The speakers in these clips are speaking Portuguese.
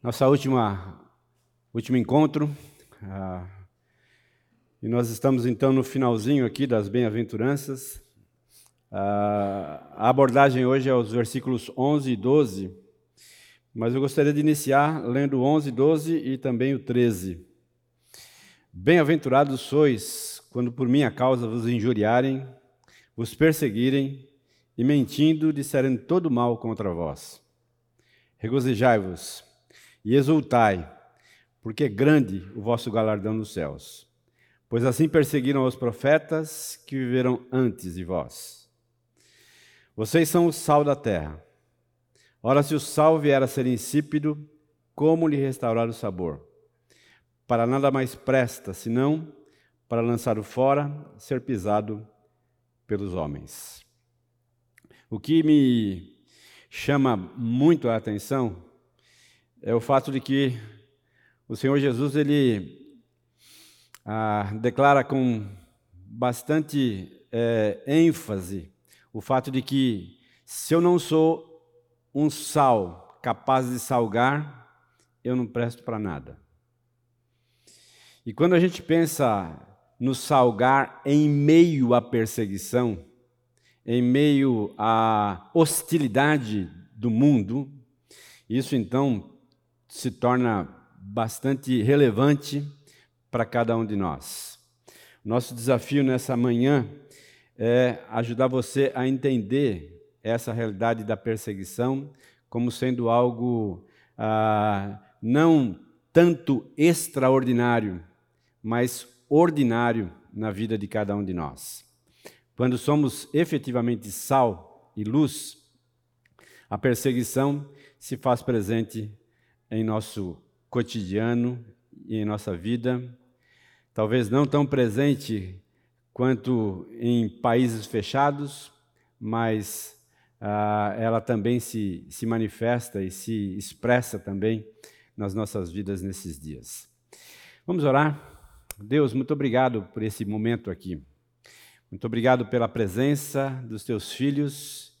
nossa última último encontro. Ah, e nós estamos então no finalzinho aqui das bem-aventuranças. Ah, a abordagem hoje é os versículos 11 e 12, mas eu gostaria de iniciar lendo 11, 12 e também o 13. Bem-aventurados sois quando por minha causa vos injuriarem, vos perseguirem e mentindo disserem todo mal contra vós. Regozijai-vos e exultai, porque é grande o vosso galardão nos céus. Pois assim perseguiram os profetas que viveram antes de vós. Vocês são o sal da terra. Ora, se o sal vier a ser insípido, como lhe restaurar o sabor? Para nada mais presta, senão para lançar o fora, ser pisado pelos homens. O que me chama muito a atenção é o fato de que o Senhor Jesus ele ah, declara com bastante é, ênfase o fato de que se eu não sou um sal capaz de salgar, eu não presto para nada. E quando a gente pensa no salgar em meio à perseguição, em meio à hostilidade do mundo, isso então se torna bastante relevante para cada um de nós. Nosso desafio nessa manhã é ajudar você a entender essa realidade da perseguição como sendo algo ah, não tanto extraordinário, mas ordinário na vida de cada um de nós. Quando somos efetivamente sal e luz, a perseguição se faz presente em nosso cotidiano e em nossa vida, talvez não tão presente quanto em países fechados, mas ah, ela também se, se manifesta e se expressa também nas nossas vidas nesses dias. Vamos orar? Deus, muito obrigado por esse momento aqui. Muito obrigado pela presença dos teus filhos,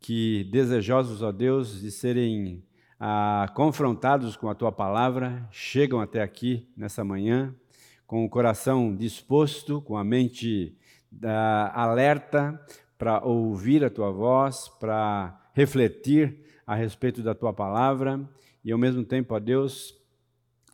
que desejosos, ó Deus, de serem ah, confrontados com a tua palavra, chegam até aqui nessa manhã, com o coração disposto, com a mente ah, alerta para ouvir a tua voz, para refletir a respeito da tua palavra e, ao mesmo tempo, a Deus,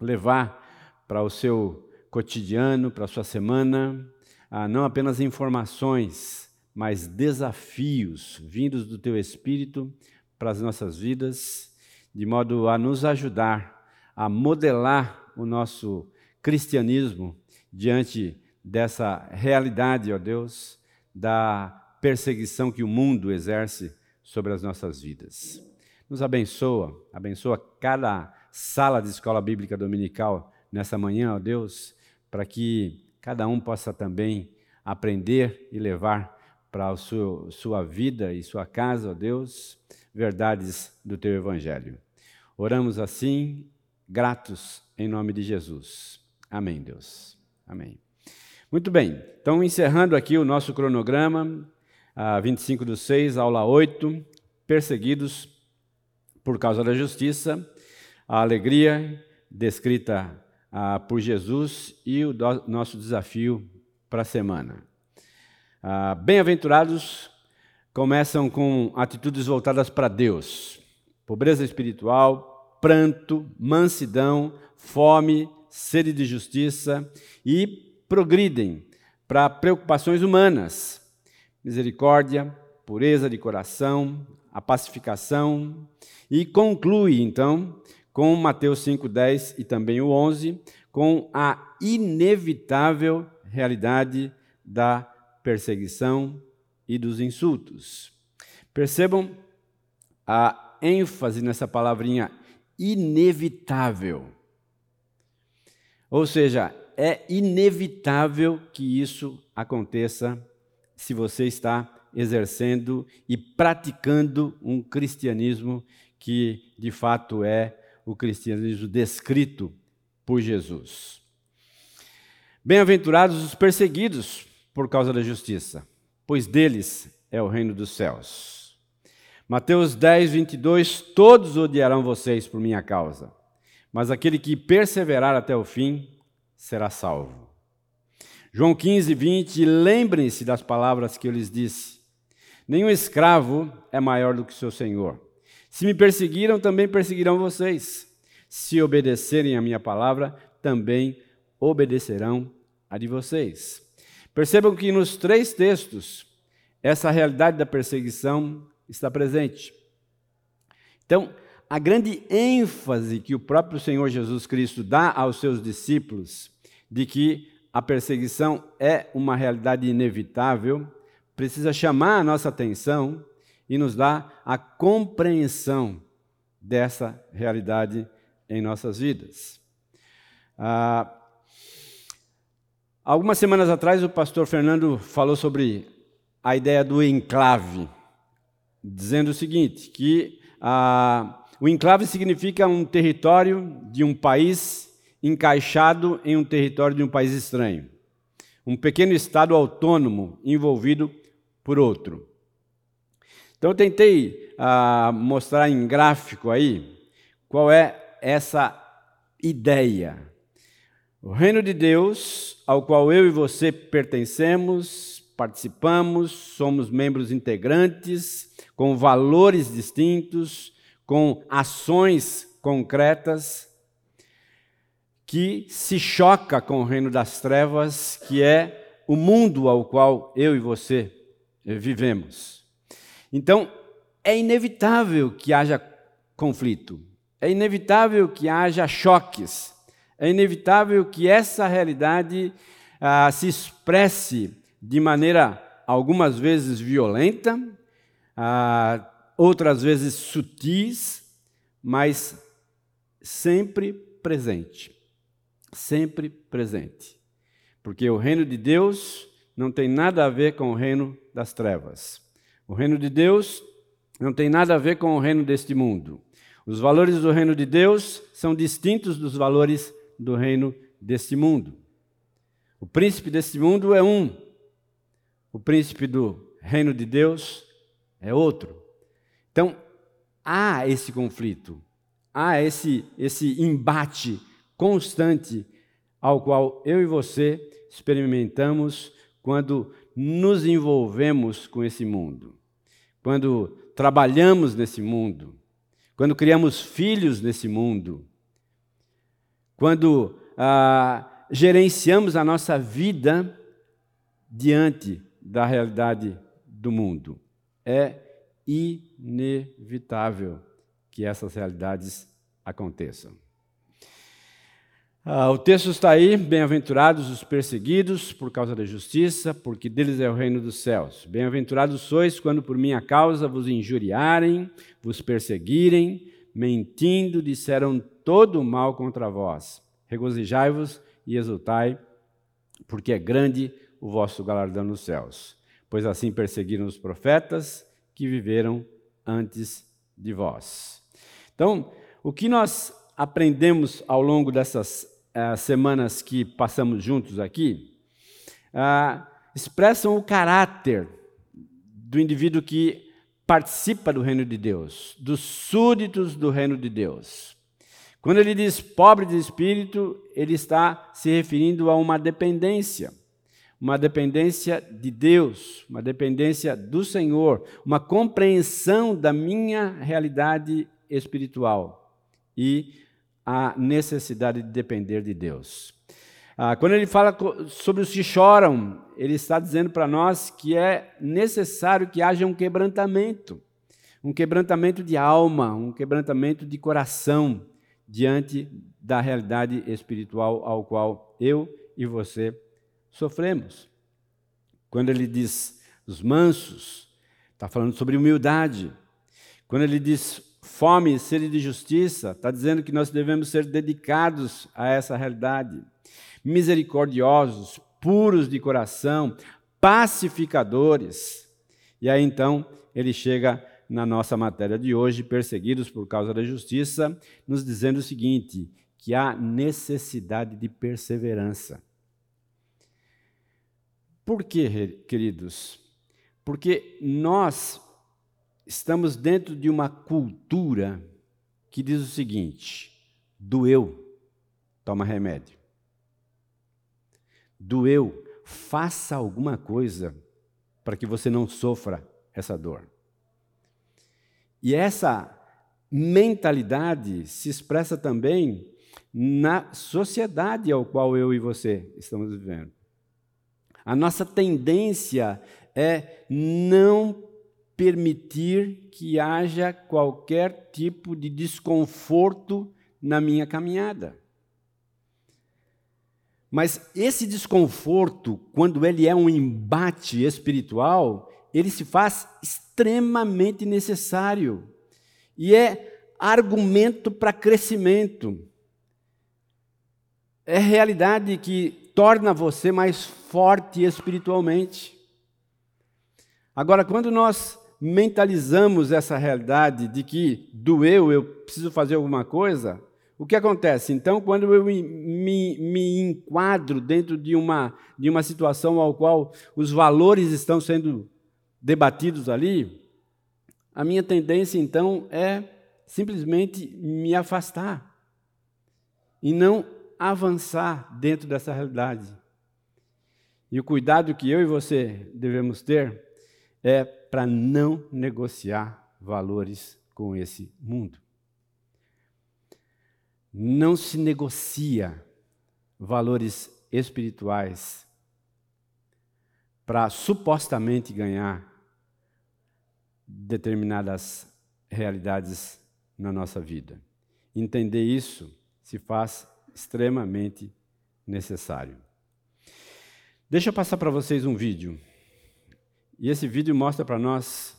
levar para o seu cotidiano, para a sua semana, ah, não apenas informações, mas desafios vindos do teu Espírito para as nossas vidas de modo a nos ajudar a modelar o nosso cristianismo diante dessa realidade, ó Deus, da perseguição que o mundo exerce sobre as nossas vidas. Nos abençoa, abençoa cada sala de escola bíblica dominical nessa manhã, ó Deus, para que cada um possa também aprender e levar para a sua, vida e sua casa, ó Deus, verdades do teu evangelho. Oramos assim, gratos em nome de Jesus. Amém, Deus. Amém. Muito bem, então encerrando aqui o nosso cronograma, a 25 do 6, aula 8, perseguidos por causa da justiça, a alegria descrita ah, por Jesus e o nosso desafio para a semana. Ah, Bem-aventurados começam com atitudes voltadas para Deus pobreza espiritual, pranto, mansidão, fome, sede de justiça e progridem para preocupações humanas, misericórdia, pureza de coração, a pacificação e conclui então com Mateus 5:10 e também o 11 com a inevitável realidade da perseguição e dos insultos. Percebam a ênfase nessa palavrinha inevitável. Ou seja, é inevitável que isso aconteça se você está exercendo e praticando um cristianismo que de fato é o cristianismo descrito por Jesus. Bem-aventurados os perseguidos por causa da justiça, pois deles é o reino dos céus. Mateus 10, 22: Todos odiarão vocês por minha causa, mas aquele que perseverar até o fim será salvo. João 15, 20, lembrem-se das palavras que eu lhes disse. Nenhum escravo é maior do que seu senhor. Se me perseguiram, também perseguirão vocês. Se obedecerem a minha palavra, também obedecerão a de vocês. Percebam que nos três textos, essa realidade da perseguição está presente. Então, a grande ênfase que o próprio Senhor Jesus Cristo dá aos seus discípulos de que a perseguição é uma realidade inevitável, precisa chamar a nossa atenção e nos dar a compreensão dessa realidade em nossas vidas. Ah, algumas semanas atrás, o pastor Fernando falou sobre a ideia do enclave, dizendo o seguinte: que ah, o enclave significa um território de um país encaixado em um território de um país estranho. Um pequeno estado autônomo envolvido por outro. Então eu tentei ah, mostrar em gráfico aí qual é essa ideia. O reino de Deus, ao qual eu e você pertencemos, participamos, somos membros integrantes, com valores distintos, com ações concretas, que se choca com o reino das trevas, que é o mundo ao qual eu e você vivemos. Então, é inevitável que haja conflito, é inevitável que haja choques, é inevitável que essa realidade ah, se expresse de maneira algumas vezes violenta, ah, outras vezes sutis, mas sempre presente sempre presente. Porque o reino de Deus não tem nada a ver com o reino das trevas. O reino de Deus não tem nada a ver com o reino deste mundo. Os valores do reino de Deus são distintos dos valores do reino deste mundo. O príncipe deste mundo é um, o príncipe do reino de Deus é outro. Então, há esse conflito, há esse, esse embate constante ao qual eu e você experimentamos quando nos envolvemos com esse mundo, quando trabalhamos nesse mundo, quando criamos filhos nesse mundo, quando ah, gerenciamos a nossa vida diante da realidade do mundo. É inevitável que essas realidades aconteçam. Ah, o texto está aí: bem-aventurados os perseguidos por causa da justiça, porque deles é o reino dos céus. Bem-aventurados sois quando por minha causa vos injuriarem, vos perseguirem, mentindo, disseram todo o mal contra vós. Regozijai-vos e exultai, porque é grande o vosso galardão nos céus. Pois assim perseguiram os profetas que viveram antes de vós. Então, o que nós aprendemos ao longo dessas uh, semanas que passamos juntos aqui, uh, expressam o caráter do indivíduo que participa do reino de Deus, dos súditos do reino de Deus. Quando ele diz pobre de espírito, ele está se referindo a uma dependência, uma dependência de Deus, uma dependência do Senhor, uma compreensão da minha realidade espiritual e a necessidade de depender de Deus. Ah, quando ele fala sobre os que choram, ele está dizendo para nós que é necessário que haja um quebrantamento, um quebrantamento de alma, um quebrantamento de coração diante da realidade espiritual ao qual eu e você sofremos. Quando ele diz os mansos, está falando sobre humildade. Quando ele diz fome, sede de justiça, está dizendo que nós devemos ser dedicados a essa realidade. Misericordiosos, puros de coração, pacificadores. E aí então ele chega na nossa matéria de hoje, perseguidos por causa da justiça, nos dizendo o seguinte: que há necessidade de perseverança. Por quê, queridos? Porque nós estamos dentro de uma cultura que diz o seguinte: Doeu, toma remédio. Doeu, faça alguma coisa para que você não sofra essa dor. E essa mentalidade se expressa também na sociedade ao qual eu e você estamos vivendo. A nossa tendência é não permitir que haja qualquer tipo de desconforto na minha caminhada. Mas esse desconforto, quando ele é um embate espiritual, ele se faz extremamente necessário e é argumento para crescimento. É realidade que torna você mais forte espiritualmente. Agora, quando nós mentalizamos essa realidade de que doeu, eu preciso fazer alguma coisa, o que acontece? Então, quando eu me, me, enquadro dentro de uma, de uma situação ao qual os valores estão sendo debatidos ali, a minha tendência então é simplesmente me afastar e não avançar dentro dessa realidade. E o cuidado que eu e você devemos ter é para não negociar valores com esse mundo. Não se negocia valores espirituais para supostamente ganhar determinadas realidades na nossa vida. Entender isso se faz extremamente necessário. Deixa eu passar para vocês um vídeo. E esse vídeo mostra para nós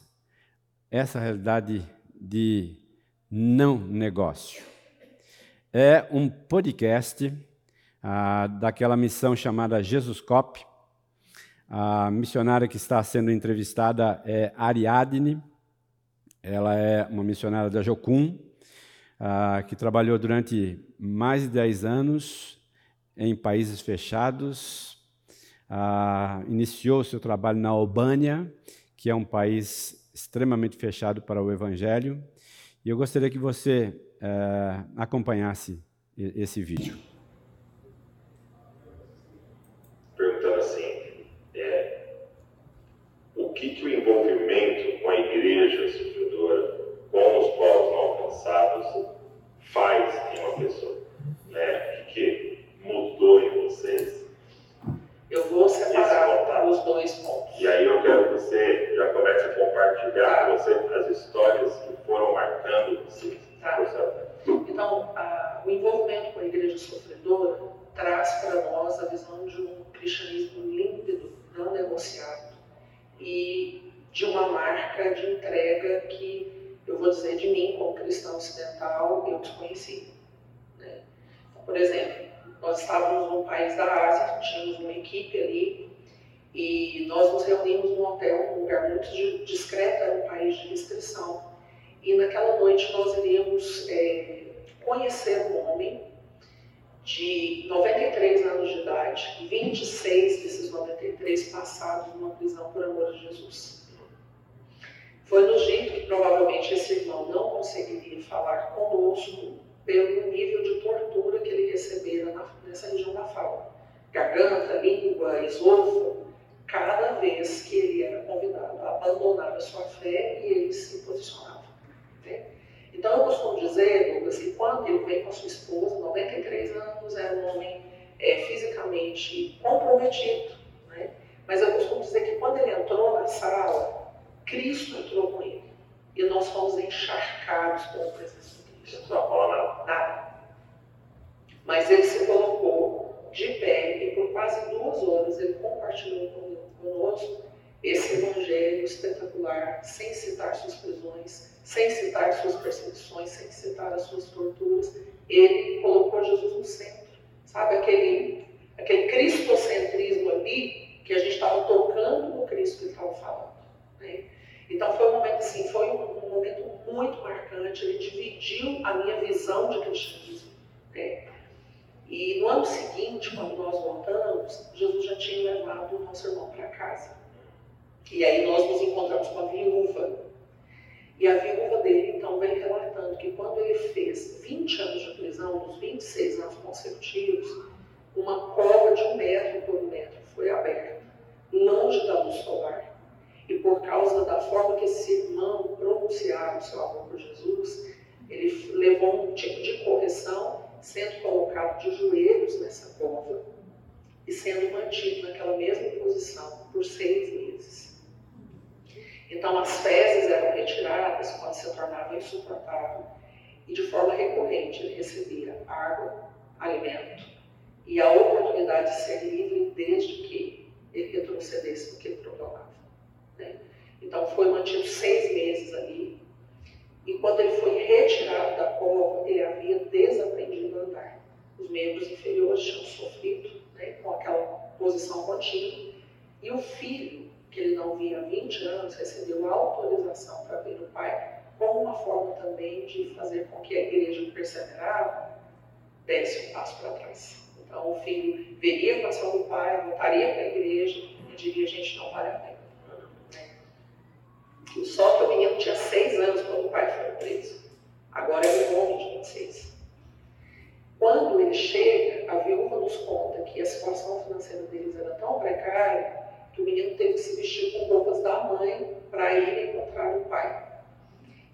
essa realidade de não negócio. É um podcast ah, daquela missão chamada Jesus Cop. A missionária que está sendo entrevistada é Ariadne. Ela é uma missionária da Jocum, ah, que trabalhou durante mais de 10 anos em países fechados. Ah, iniciou seu trabalho na Albânia, que é um país extremamente fechado para o Evangelho. E eu gostaria que você uh, acompanhasse esse vídeo. Perguntando assim, é, o que, que o envolvimento com a igreja sofredora, com os povos não alcançados, faz em uma pessoa? Né? O que, que mudou em vocês? Eu vou separar os dois pontos. E aí eu quero que você já comece a compartilhar com você as histórias que foram marcando você Tá? Então, a, o envolvimento com a igreja sofredora traz para nós a visão de um cristianismo límpido, não negociado, e de uma marca de entrega que, eu vou dizer de mim, como cristão ocidental, eu desconheci. Né? Então, por exemplo, nós estávamos num país da Ásia, tínhamos uma equipe ali, e nós nos reunimos num hotel, um lugar muito discreto, era um país de restrição. E naquela noite nós iríamos é, conhecer um homem de 93 anos de idade, 26 desses 93 passados numa prisão por amor de Jesus. Foi nos dito que provavelmente esse irmão não conseguiria falar conosco pelo nível de tortura que ele recebera na, nessa região da fala. Garganta, língua, esôfago, cada vez que ele era convidado a abandonar a sua fé e ele se posicionava. Né? Então, eu costumo dizer, Douglas, que quando ele veio com a sua esposa, 93 anos, era um homem é, fisicamente comprometido. Né? Mas eu costumo dizer que quando ele entrou na sala, Cristo entrou com ele. E nós fomos encharcados com a presença falou nada. Mas ele se colocou de pé e por quase duas horas ele compartilhou conosco esse evangelho espetacular, sem citar suas prisões, sem citar suas perseguições, sem citar as suas torturas, ele colocou Jesus no centro. Sabe aquele, aquele cristocentrismo ali que a gente estava tocando no Cristo que estava falando. Né? Então foi um momento assim, foi um, momento muito marcante. Ele dividiu a minha visão de cristianismo. Né? E no ano seguinte, quando nós voltamos, Jesus já tinha levado o nosso irmão para casa. E aí nós nos encontramos com a viúva E a viúva dele, então, vem relatando que quando ele fez 20 anos de prisão, nos 26 anos consecutivos, uma cova de um metro por um metro foi aberta, longe da luz solar. E por causa da forma que esse irmão pronunciava o seu amor por Jesus, ele levou um tipo de correção, sendo colocado de joelhos nessa cova e sendo mantido naquela mesma posição por seis meses. Então as fezes eram retiradas quando se tornava insuportável e de forma recorrente ele recebia água, alimento e a oportunidade de ser livre desde que ele retrocedesse no que ele proclamava. Né? Então foi mantido seis meses ali e quando ele foi retirado da cova, ele havia desaprendido a andar. Os membros inferiores tinham sofrido né, com aquela posição contínua. E o filho, que ele não via há 20 anos, recebeu autorização para ver o pai, como uma forma também de fazer com que a igreja perseverava desse um passo para trás. Então o filho veria a passar do pai, voltaria para a igreja e diria: gente não vale a pena. Só que o menino tinha seis anos quando o pai foi preso. Agora é um homem de 26. Quando ele chega, a viúva nos conta que a situação financeira deles era tão precária que o menino teve que se vestir com roupas da mãe para ir encontrar o pai.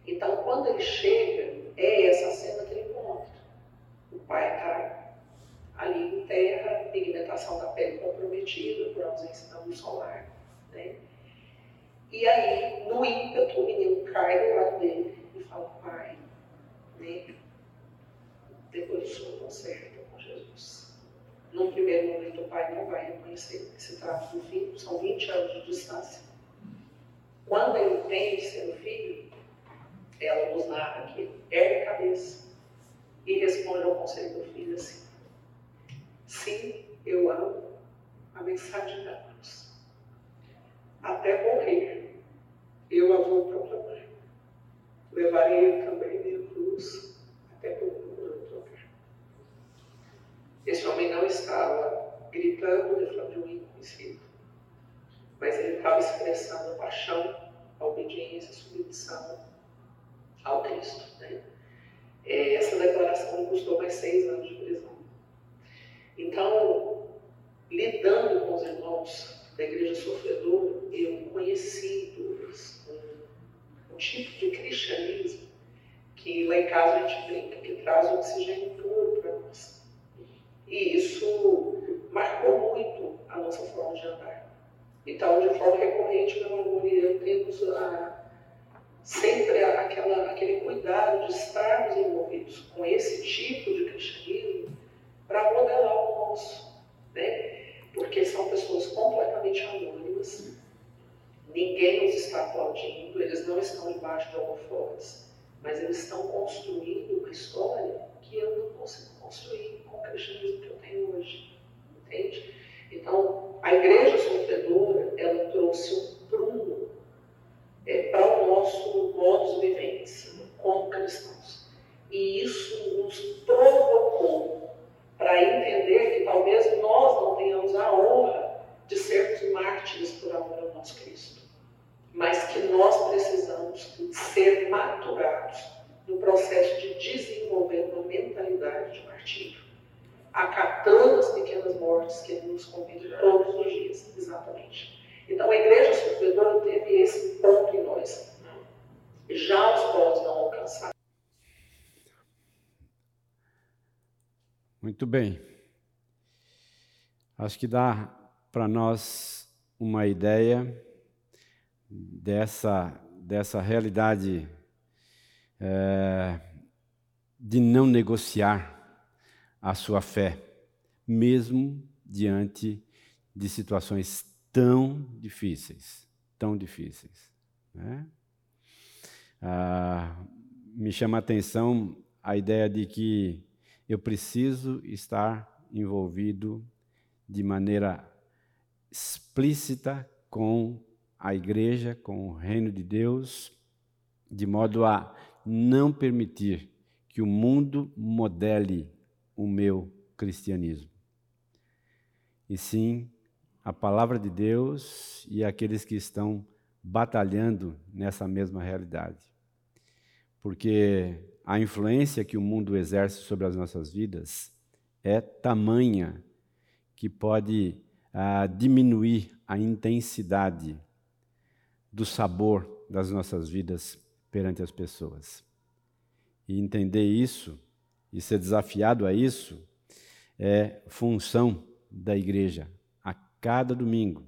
Então, quando ele chega, é essa cena que ele encontra. O pai está ali em terra, pigmentação da pele comprometida por ausência da luz solar. Né? E aí, no ímpeto, o menino cai do lado dele e fala, pai, né? depois o conserta com Jesus. Num primeiro momento, o pai não vai reconhecer que se trata do filho, são 20 anos de distância. Quando ele entende ser o filho, ela nos narra que ergue a cabeça e responde ao conselho do filho assim: Sim, eu amo a mensagem cruz. Até morrer eu a vou proclamar. Levarei também minha cruz até por lugar. Esse homem não estava gritando de um inconhecido, mas ele estava expressando paixão, obediência, submissão ao Cristo. Né? É, essa declaração custou mais seis anos de prisão. Então, lidando com os irmãos da igreja sofredora, eu conheci dores, tipo de cristianismo que lá em casa a gente brinca, que traz oxigênio puro para nós. E isso marcou muito a nossa forma de andar. Então, de forma recorrente, meu amor eu temos a, sempre aquela, aquele cuidado de estarmos envolvidos com esse tipo de cristianismo para modelar o nosso. Né? Porque são pessoas completamente anônimas, Ninguém os está aplaudindo, eles não estão embaixo de holofotes, mas eles estão construindo uma história que eu não consigo construir com o cristianismo que eu tenho hoje. Entende? Então, a igreja sofredora, ela trouxe um prumo é, para o nosso modus vivendi como cristãos. E isso nos provocou para entender que talvez nós não tenhamos a honra de sermos mártires por amor ao nosso Cristo mas que nós precisamos ser maturados no processo de desenvolver uma mentalidade de martírio, acatando as pequenas mortes que ele nos convida todos os dias, exatamente. Então a igreja sofredora teve esse ponto em nós. Já os povos não alcançaram. Muito bem. Acho que dá para nós uma ideia dessa, dessa realidade é, de não negociar a sua fé, mesmo diante de situações tão difíceis, tão difíceis. Né? Ah, me chama a atenção a ideia de que eu preciso estar envolvido de maneira explícita com a igreja, com o reino de Deus, de modo a não permitir que o mundo modele o meu cristianismo. E sim, a palavra de Deus e aqueles que estão batalhando nessa mesma realidade. porque a influência que o mundo exerce sobre as nossas vidas é tamanha que pode ah, diminuir a intensidade do sabor das nossas vidas perante as pessoas. E entender isso e ser desafiado a isso é função da igreja. A cada domingo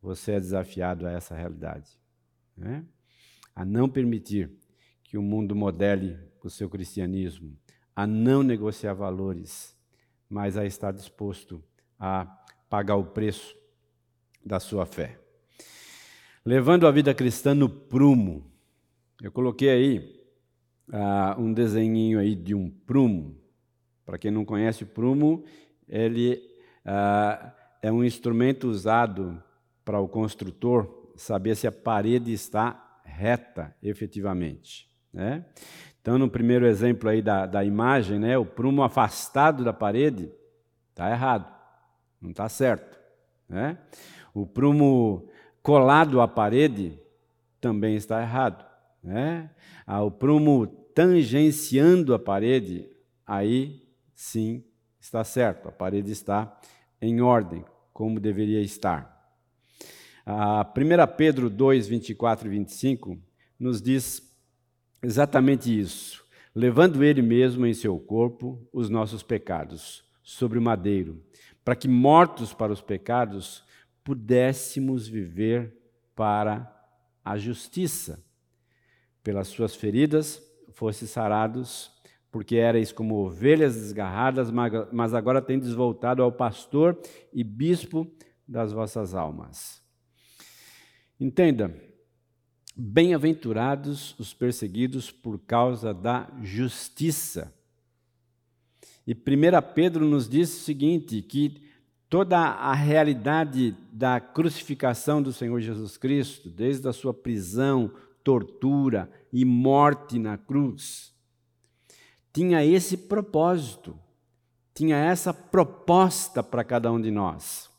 você é desafiado a essa realidade. Né? A não permitir que o mundo modele o seu cristianismo, a não negociar valores, mas a estar disposto a pagar o preço da sua fé. Levando a vida cristã no prumo. Eu coloquei aí uh, um desenhinho aí de um prumo. Para quem não conhece o prumo, ele uh, é um instrumento usado para o construtor saber se a parede está reta efetivamente. Né? Então, no primeiro exemplo aí da, da imagem, né, o prumo afastado da parede está errado, não está certo. Né? O prumo colado à parede também está errado. Né? Ah, o prumo tangenciando a parede, aí sim está certo, a parede está em ordem, como deveria estar. A 1 Pedro 2, 24 e 25 nos diz exatamente isso, levando ele mesmo em seu corpo os nossos pecados sobre o madeiro, para que, mortos para os pecados, pudéssemos viver para a justiça. Pelas suas feridas fosse sarados, porque erais como ovelhas desgarradas, mas agora tendes voltado ao pastor e bispo das vossas almas. Entenda, Bem-aventurados os perseguidos por causa da justiça. E 1 Pedro nos diz o seguinte: que toda a realidade da crucificação do Senhor Jesus Cristo, desde a sua prisão, tortura e morte na cruz, tinha esse propósito, tinha essa proposta para cada um de nós.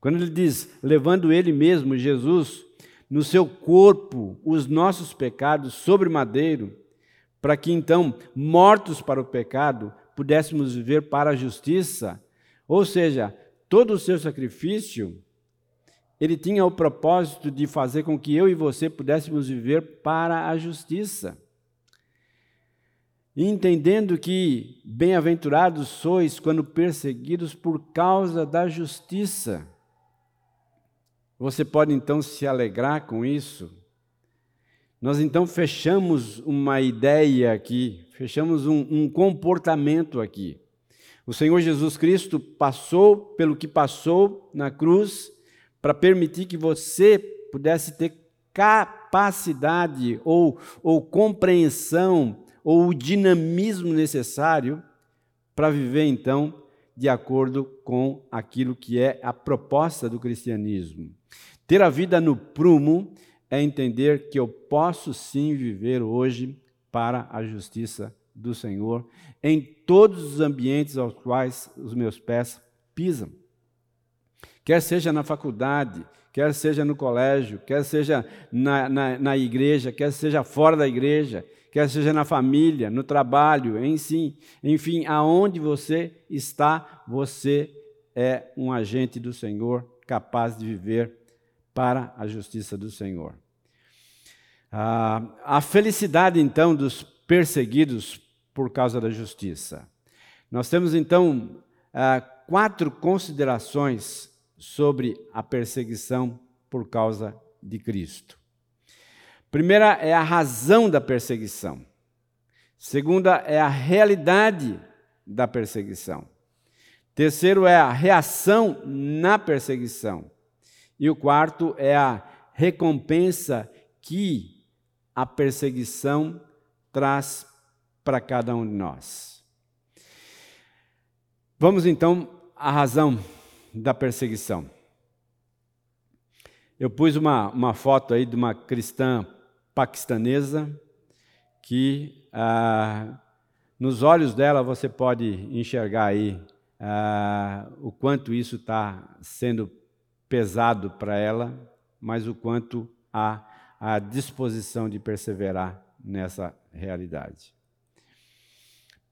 Quando ele diz, levando ele mesmo, Jesus, no seu corpo os nossos pecados sobre madeiro, para que então, mortos para o pecado, pudéssemos viver para a justiça. Ou seja, todo o seu sacrifício, ele tinha o propósito de fazer com que eu e você pudéssemos viver para a justiça. Entendendo que bem-aventurados sois quando perseguidos por causa da justiça. Você pode então se alegrar com isso. Nós então fechamos uma ideia aqui, fechamos um, um comportamento aqui. O Senhor Jesus Cristo passou pelo que passou na cruz para permitir que você pudesse ter capacidade ou, ou compreensão ou o dinamismo necessário para viver então de acordo com aquilo que é a proposta do cristianismo. Ter a vida no prumo é entender que eu posso sim viver hoje para a justiça do Senhor em todos os ambientes aos quais os meus pés pisam. Quer seja na faculdade, quer seja no colégio, quer seja na, na, na igreja, quer seja fora da igreja, quer seja na família, no trabalho, em si, enfim, aonde você está, você é um agente do Senhor capaz de viver para a justiça do Senhor. Ah, a felicidade, então, dos perseguidos por causa da justiça. Nós temos, então, ah, quatro considerações sobre a perseguição por causa de Cristo. Primeira é a razão da perseguição. Segunda é a realidade da perseguição. Terceiro é a reação na perseguição. E o quarto é a recompensa que a perseguição traz para cada um de nós. Vamos então à razão da perseguição. Eu pus uma, uma foto aí de uma cristã paquistanesa que ah, nos olhos dela você pode enxergar aí ah, o quanto isso está sendo pesado para ela, mas o quanto há a disposição de perseverar nessa realidade.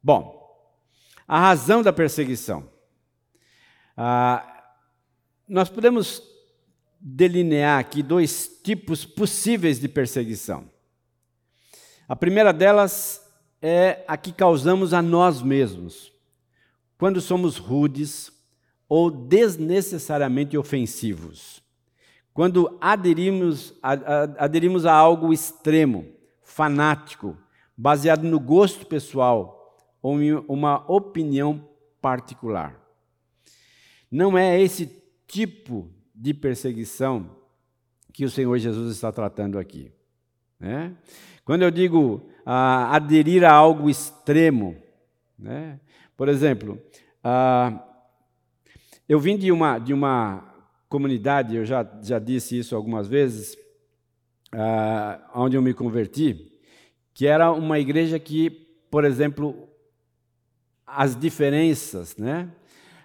Bom, a razão da perseguição. Ah, nós podemos delinear aqui dois tipos possíveis de perseguição. A primeira delas é a que causamos a nós mesmos, quando somos rudes ou desnecessariamente ofensivos, quando aderimos, aderimos a algo extremo, fanático, baseado no gosto pessoal ou em uma opinião particular. Não é esse tipo de perseguição que o Senhor Jesus está tratando aqui. Né? Quando eu digo ah, aderir a algo extremo, né? por exemplo, ah, eu vim de uma, de uma comunidade, eu já, já disse isso algumas vezes, ah, onde eu me converti, que era uma igreja que, por exemplo, as diferenças, né?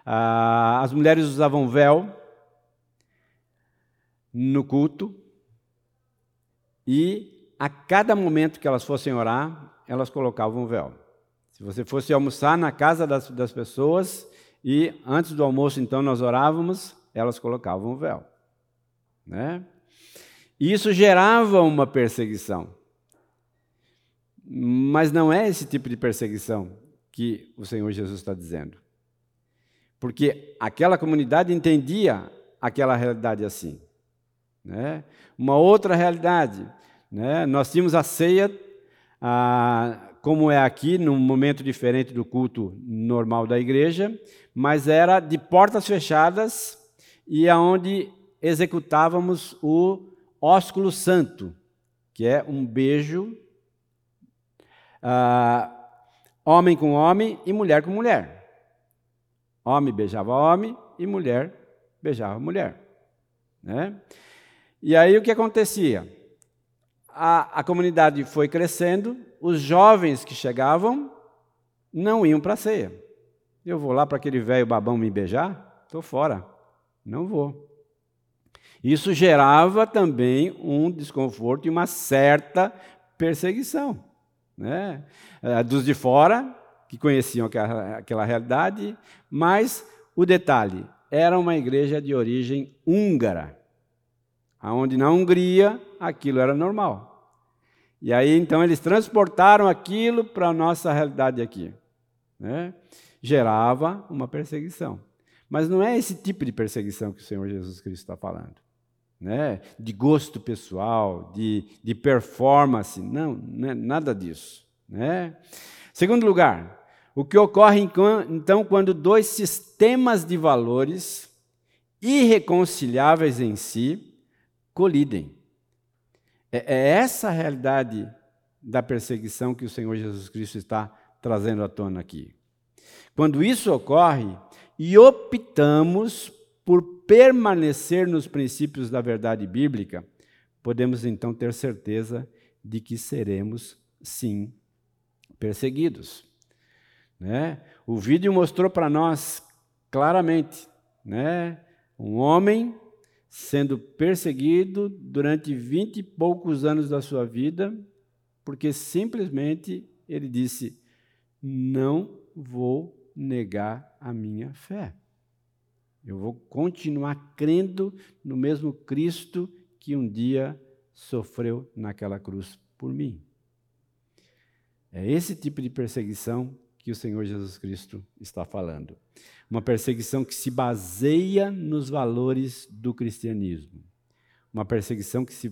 Ah, as mulheres usavam véu, no culto e a cada momento que elas fossem orar, elas colocavam véu. Se você fosse almoçar na casa das, das pessoas e antes do almoço, então, nós orávamos, elas colocavam um véu. Né? E isso gerava uma perseguição. Mas não é esse tipo de perseguição que o Senhor Jesus está dizendo. Porque aquela comunidade entendia aquela realidade assim. Né? Uma outra realidade, né? nós tínhamos a ceia, ah, como é aqui, num momento diferente do culto normal da igreja, mas era de portas fechadas e aonde executávamos o ósculo santo, que é um beijo ah, homem com homem e mulher com mulher. Homem beijava homem e mulher beijava mulher. Né? E aí o que acontecia? A, a comunidade foi crescendo, os jovens que chegavam não iam para a ceia. Eu vou lá para aquele velho babão me beijar? Estou fora. Não vou. Isso gerava também um desconforto e uma certa perseguição. Né? Eh, dos de fora, que conheciam aquela, aquela realidade, mas o detalhe: era uma igreja de origem húngara aonde na Hungria aquilo era normal. E aí então eles transportaram aquilo para a nossa realidade aqui. Né? Gerava uma perseguição. Mas não é esse tipo de perseguição que o Senhor Jesus Cristo está falando. Né? De gosto pessoal, de, de performance. Não, não é nada disso. Né? Segundo lugar, o que ocorre então quando dois sistemas de valores irreconciliáveis em si colidem. É, é essa a realidade da perseguição que o Senhor Jesus Cristo está trazendo à tona aqui. Quando isso ocorre e optamos por permanecer nos princípios da verdade bíblica, podemos então ter certeza de que seremos, sim, perseguidos. Né? O vídeo mostrou para nós claramente né? um homem sendo perseguido durante vinte e poucos anos da sua vida, porque simplesmente ele disse: Não vou negar a minha fé. Eu vou continuar crendo no mesmo Cristo que um dia sofreu naquela cruz por mim. É esse tipo de perseguição que o Senhor Jesus Cristo está falando. Uma perseguição que se baseia nos valores do cristianismo. Uma perseguição que se,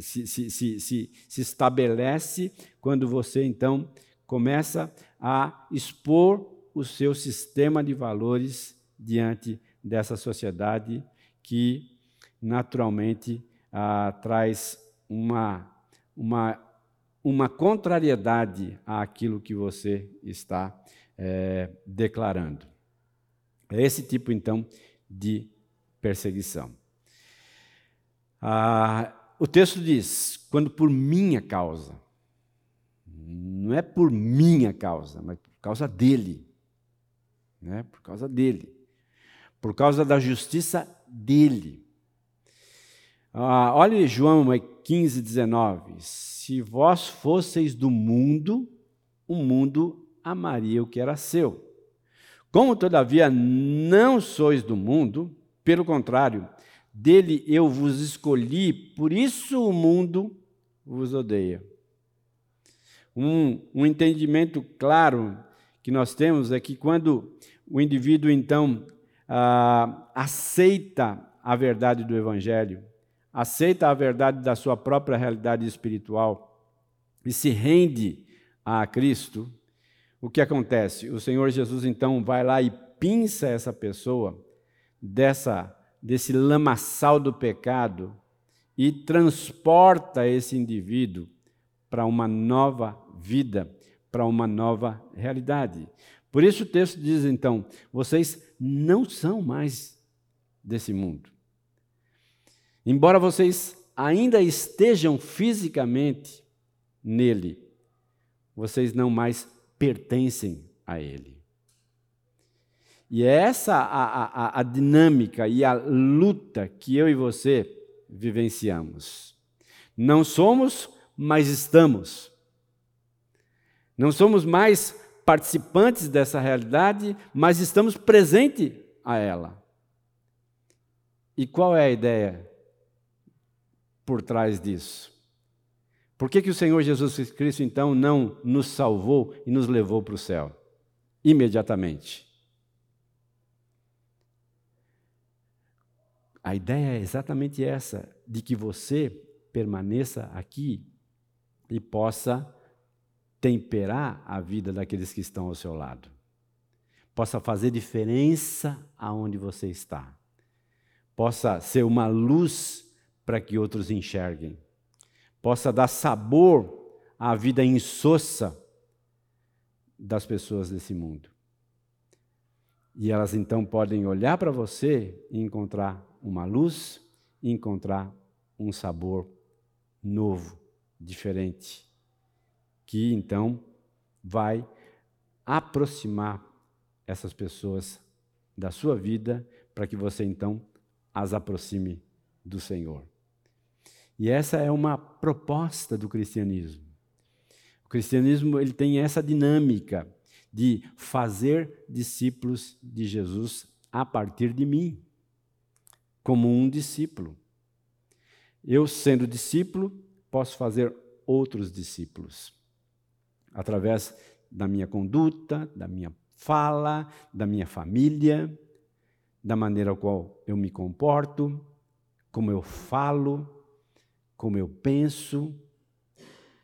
se, se, se, se estabelece quando você, então, começa a expor o seu sistema de valores diante dessa sociedade que, naturalmente, ah, traz uma, uma uma contrariedade àquilo que você está é, declarando. É esse tipo, então, de perseguição. Ah, o texto diz: quando por minha causa, não é por minha causa, mas por causa dele. Né? Por causa dele. Por causa da justiça dele. Ah, olhe João 15, 19. Se vós fosseis do mundo, o mundo amaria o que era seu. Como, todavia, não sois do mundo, pelo contrário, dele eu vos escolhi, por isso o mundo vos odeia. Um, um entendimento claro que nós temos é que quando o indivíduo, então, ah, aceita a verdade do Evangelho, aceita a verdade da sua própria realidade espiritual e se rende a Cristo, o que acontece? O Senhor Jesus então vai lá e pinça essa pessoa dessa desse lamaçal do pecado e transporta esse indivíduo para uma nova vida, para uma nova realidade. Por isso o texto diz então: vocês não são mais desse mundo. Embora vocês ainda estejam fisicamente nele, vocês não mais pertencem a Ele. E é essa a, a, a dinâmica e a luta que eu e você vivenciamos. Não somos, mas estamos. Não somos mais participantes dessa realidade, mas estamos presentes a ela. E qual é a ideia por trás disso? Por que, que o Senhor Jesus Cristo, então, não nos salvou e nos levou para o céu? Imediatamente. A ideia é exatamente essa, de que você permaneça aqui e possa temperar a vida daqueles que estão ao seu lado. Possa fazer diferença aonde você está. Possa ser uma luz para que outros enxerguem possa dar sabor à vida insossa das pessoas desse mundo. E elas então podem olhar para você e encontrar uma luz, encontrar um sabor novo, diferente, que então vai aproximar essas pessoas da sua vida para que você então as aproxime do Senhor. E essa é uma proposta do cristianismo. O cristianismo ele tem essa dinâmica de fazer discípulos de Jesus a partir de mim, como um discípulo. Eu, sendo discípulo, posso fazer outros discípulos através da minha conduta, da minha fala, da minha família, da maneira qual eu me comporto, como eu falo, como eu penso.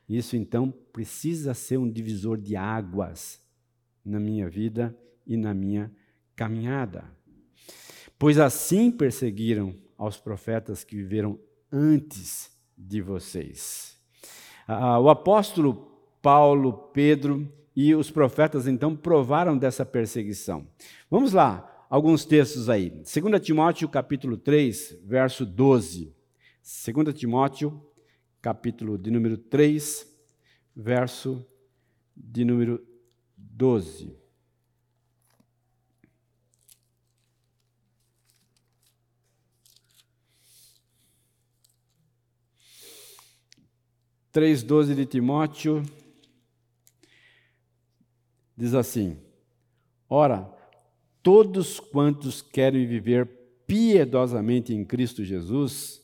Isso então precisa ser um divisor de águas na minha vida e na minha caminhada. Pois assim perseguiram aos profetas que viveram antes de vocês. Ah, o apóstolo Paulo, Pedro e os profetas então provaram dessa perseguição. Vamos lá, alguns textos aí. 2 Timóteo capítulo 3, verso 12. 2 Timóteo, capítulo de número 3, verso de número 12. Três doze de Timóteo diz assim: Ora, todos quantos querem viver piedosamente em Cristo Jesus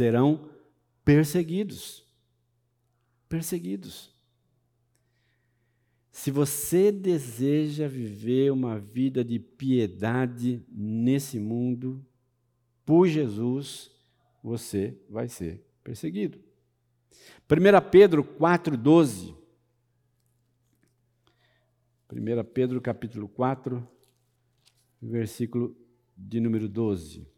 serão perseguidos. Perseguidos. Se você deseja viver uma vida de piedade nesse mundo, por Jesus, você vai ser perseguido. 1 Pedro 4,12. 1 Pedro capítulo 4, versículo de número 12.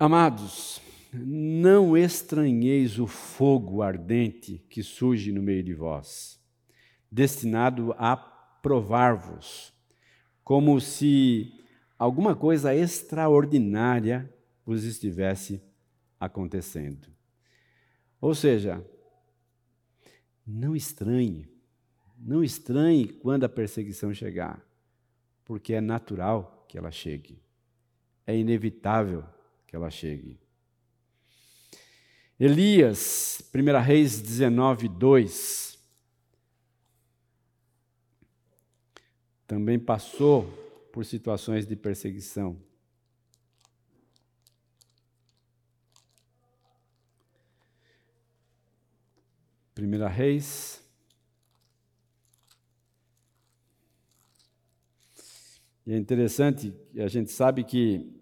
Amados, não estranheis o fogo ardente que surge no meio de vós, destinado a provar-vos, como se alguma coisa extraordinária vos estivesse acontecendo. Ou seja, não estranhe, Não estranhe quando a perseguição chegar, porque é natural que ela chegue. É inevitável que ela chegue. Elias, 1 Reis 19, 2. Também passou por situações de perseguição. Primeira Reis. E é interessante, a gente sabe que,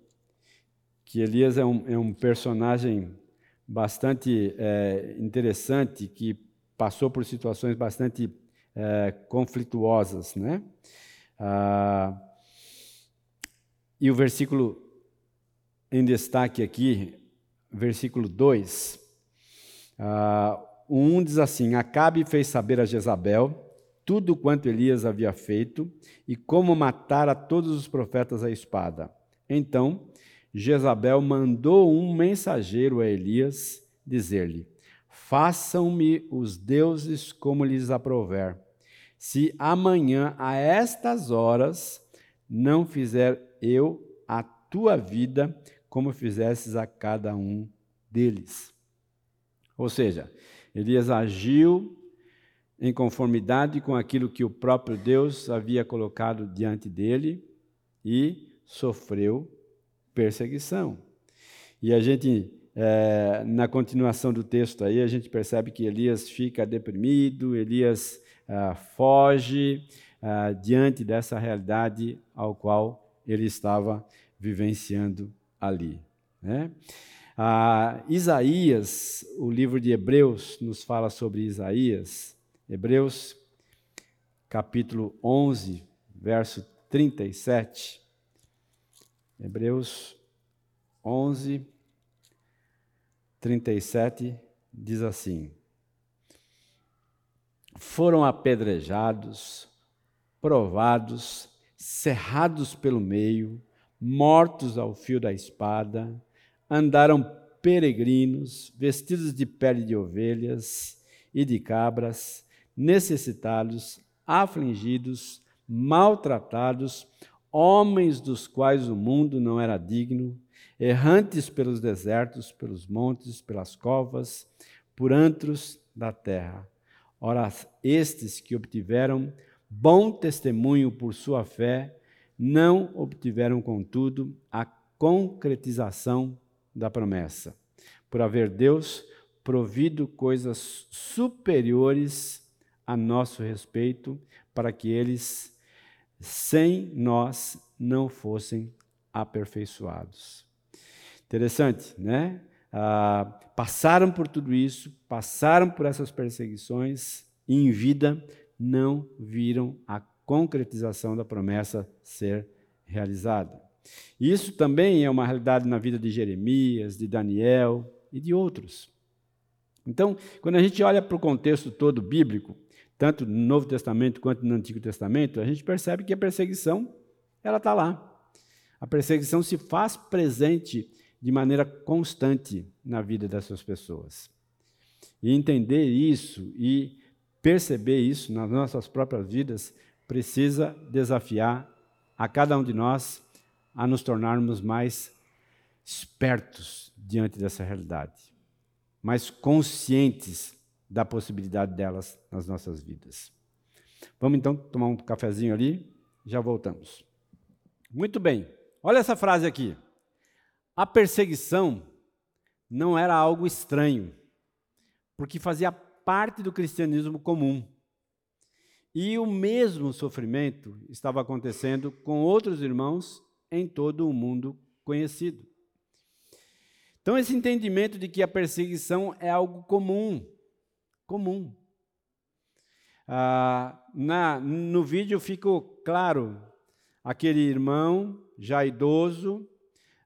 que Elias é um, é um personagem bastante é, interessante, que passou por situações bastante é, conflituosas. Né? Ah, e o versículo em destaque aqui, versículo 2, ah, 1 diz assim: Acabe fez saber a Jezabel tudo quanto Elias havia feito e como matar a todos os profetas à espada. Então, Jezabel mandou um mensageiro a Elias dizer-lhe: Façam-me os deuses como lhes aprouver. Se amanhã a estas horas não fizer eu a tua vida como fizesses a cada um deles. Ou seja, Elias agiu em conformidade com aquilo que o próprio Deus havia colocado diante dele e sofreu perseguição. E a gente, é, na continuação do texto aí, a gente percebe que Elias fica deprimido, Elias ah, foge ah, diante dessa realidade ao qual ele estava vivenciando ali. Né? Ah, Isaías, o livro de Hebreus nos fala sobre Isaías. Hebreus, capítulo 11, verso 37. Hebreus 11, 37 diz assim: Foram apedrejados, provados, cerrados pelo meio, mortos ao fio da espada, andaram peregrinos, vestidos de pele de ovelhas e de cabras, necessitados, afligidos, maltratados, homens dos quais o mundo não era digno, errantes pelos desertos, pelos montes, pelas covas, por antros da terra. Ora, estes que obtiveram bom testemunho por sua fé, não obtiveram, contudo, a concretização da promessa, por haver Deus provido coisas superiores a nosso respeito, para que eles, sem nós, não fossem aperfeiçoados. Interessante, né? Ah, passaram por tudo isso, passaram por essas perseguições e em vida não viram a concretização da promessa ser realizada. Isso também é uma realidade na vida de Jeremias, de Daniel e de outros. Então, quando a gente olha para o contexto todo bíblico, tanto no Novo Testamento quanto no Antigo Testamento, a gente percebe que a perseguição ela está lá. A perseguição se faz presente de maneira constante na vida dessas pessoas. E entender isso e perceber isso nas nossas próprias vidas precisa desafiar a cada um de nós a nos tornarmos mais espertos diante dessa realidade, mais conscientes da possibilidade delas nas nossas vidas. Vamos então tomar um cafezinho ali, já voltamos. Muito bem, olha essa frase aqui. A perseguição não era algo estranho, porque fazia parte do cristianismo comum. E o mesmo sofrimento estava acontecendo com outros irmãos em todo o mundo conhecido. Então, esse entendimento de que a perseguição é algo comum, comum. Ah, na, no vídeo ficou claro aquele irmão já idoso,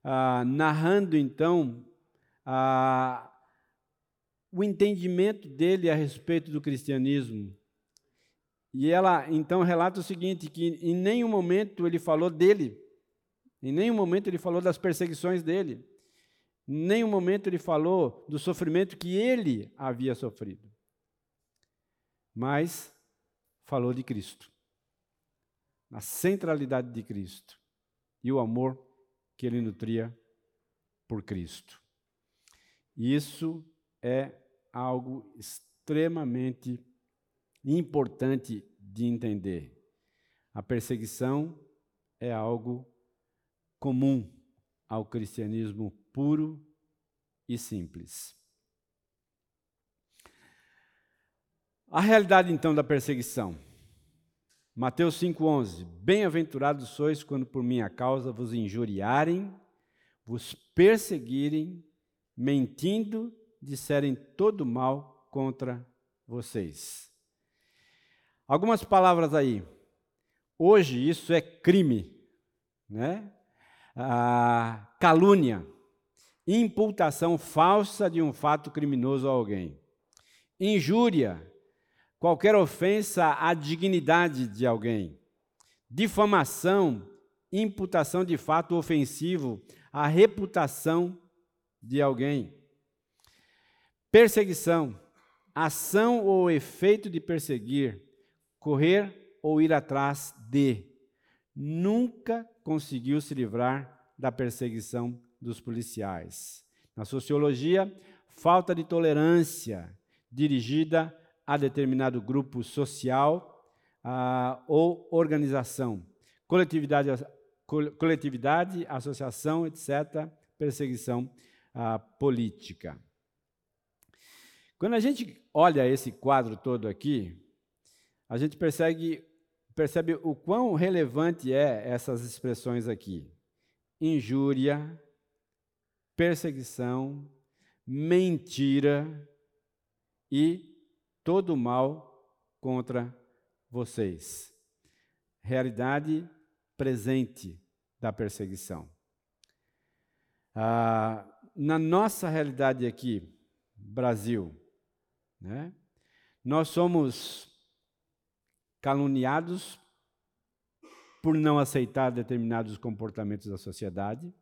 ah, narrando então ah, o entendimento dele a respeito do cristianismo. E ela então relata o seguinte: que em nenhum momento ele falou dele, em nenhum momento ele falou das perseguições dele. Em nenhum momento ele falou do sofrimento que ele havia sofrido. Mas falou de Cristo, na centralidade de Cristo e o amor que ele nutria por Cristo. Isso é algo extremamente importante de entender. A perseguição é algo comum ao cristianismo puro e simples. A realidade então da perseguição. Mateus 5:11 Bem-aventurados sois quando por minha causa vos injuriarem, vos perseguirem, mentindo, disserem todo mal contra vocês. Algumas palavras aí. Hoje isso é crime, né? Ah, calúnia, imputação falsa de um fato criminoso a alguém, injúria, qualquer ofensa à dignidade de alguém, difamação, imputação de fato ofensivo à reputação de alguém, perseguição, ação ou efeito de perseguir, correr ou ir atrás de, nunca conseguiu se livrar da perseguição dos policiais. Na sociologia, falta de tolerância dirigida a determinado grupo social ah, ou organização, coletividade, coletividade, associação, etc., perseguição ah, política. Quando a gente olha esse quadro todo aqui, a gente percebe, percebe o quão relevante é essas expressões aqui: injúria, perseguição, mentira e todo mal contra vocês. Realidade presente da perseguição. Ah, na nossa realidade aqui, Brasil, né, nós somos caluniados por não aceitar determinados comportamentos da sociedade.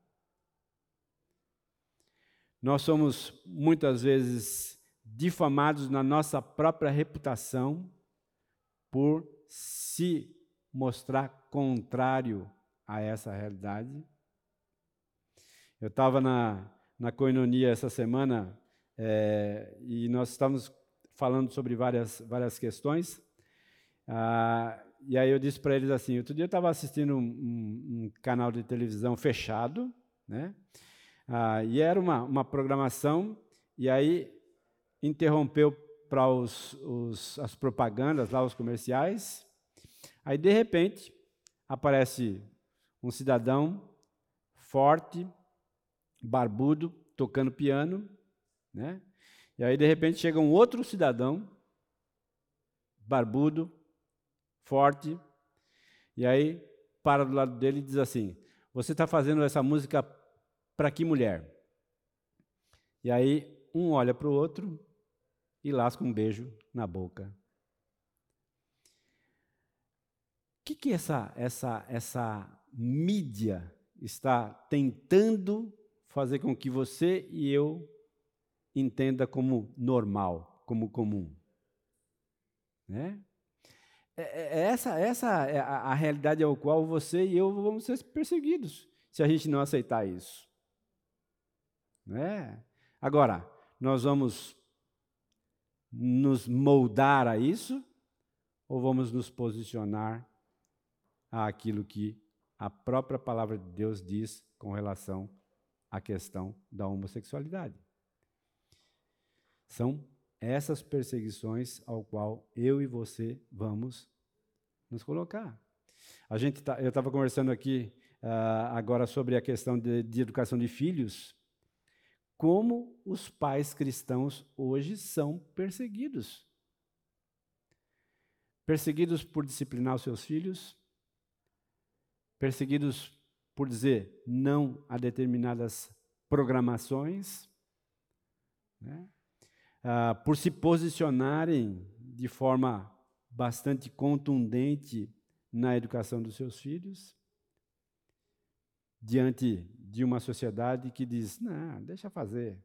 Nós somos muitas vezes difamados na nossa própria reputação por se mostrar contrário a essa realidade. Eu estava na, na Coinonia essa semana é, e nós estávamos falando sobre várias, várias questões. Ah, e aí eu disse para eles assim: outro dia eu estava assistindo um, um, um, canal de televisão fechado, né? Ah, e era uma, uma programação, e aí interrompeu para os, os, as propagandas, lá os comerciais. Aí, de repente, aparece um cidadão forte, barbudo, tocando piano, né? E aí, de repente, chega um outro cidadão, barbudo, forte, e aí para do lado dele e diz assim: Você está fazendo essa música para que mulher? E aí um olha para o outro e lasca um beijo na boca. O que, que essa, essa, essa mídia está tentando fazer com que você e eu entenda como normal, como comum? Né? É, é, é essa, essa é a, a realidade ao qual você e eu vamos ser perseguidos se a gente não aceitar isso. Né? Agora, nós vamos nos moldar a isso ou vamos nos posicionar àquilo que a própria palavra de Deus diz com relação à questão da homossexualidade? São essas perseguições ao qual eu e você vamos nos colocar. A gente tá, eu estava conversando aqui uh, agora sobre a questão de, de educação de filhos como os pais cristãos hoje são perseguidos. Perseguidos por disciplinar os seus filhos, perseguidos por dizer não a determinadas programações, né? ah, por se posicionarem de forma bastante contundente na educação dos seus filhos diante de uma sociedade que diz: não, deixa fazer,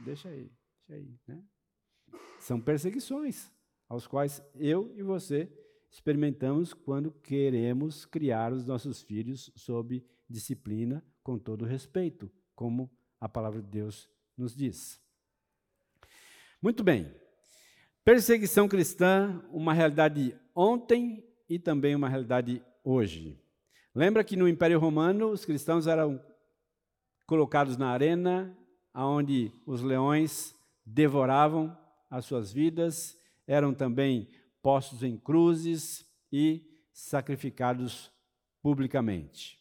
deixa aí, deixa aí. Né? São perseguições aos quais eu e você experimentamos quando queremos criar os nossos filhos sob disciplina, com todo respeito, como a palavra de Deus nos diz. Muito bem. Perseguição cristã, uma realidade ontem e também uma realidade hoje. Lembra que no Império Romano os cristãos eram colocados na arena, onde os leões devoravam as suas vidas, eram também postos em cruzes e sacrificados publicamente.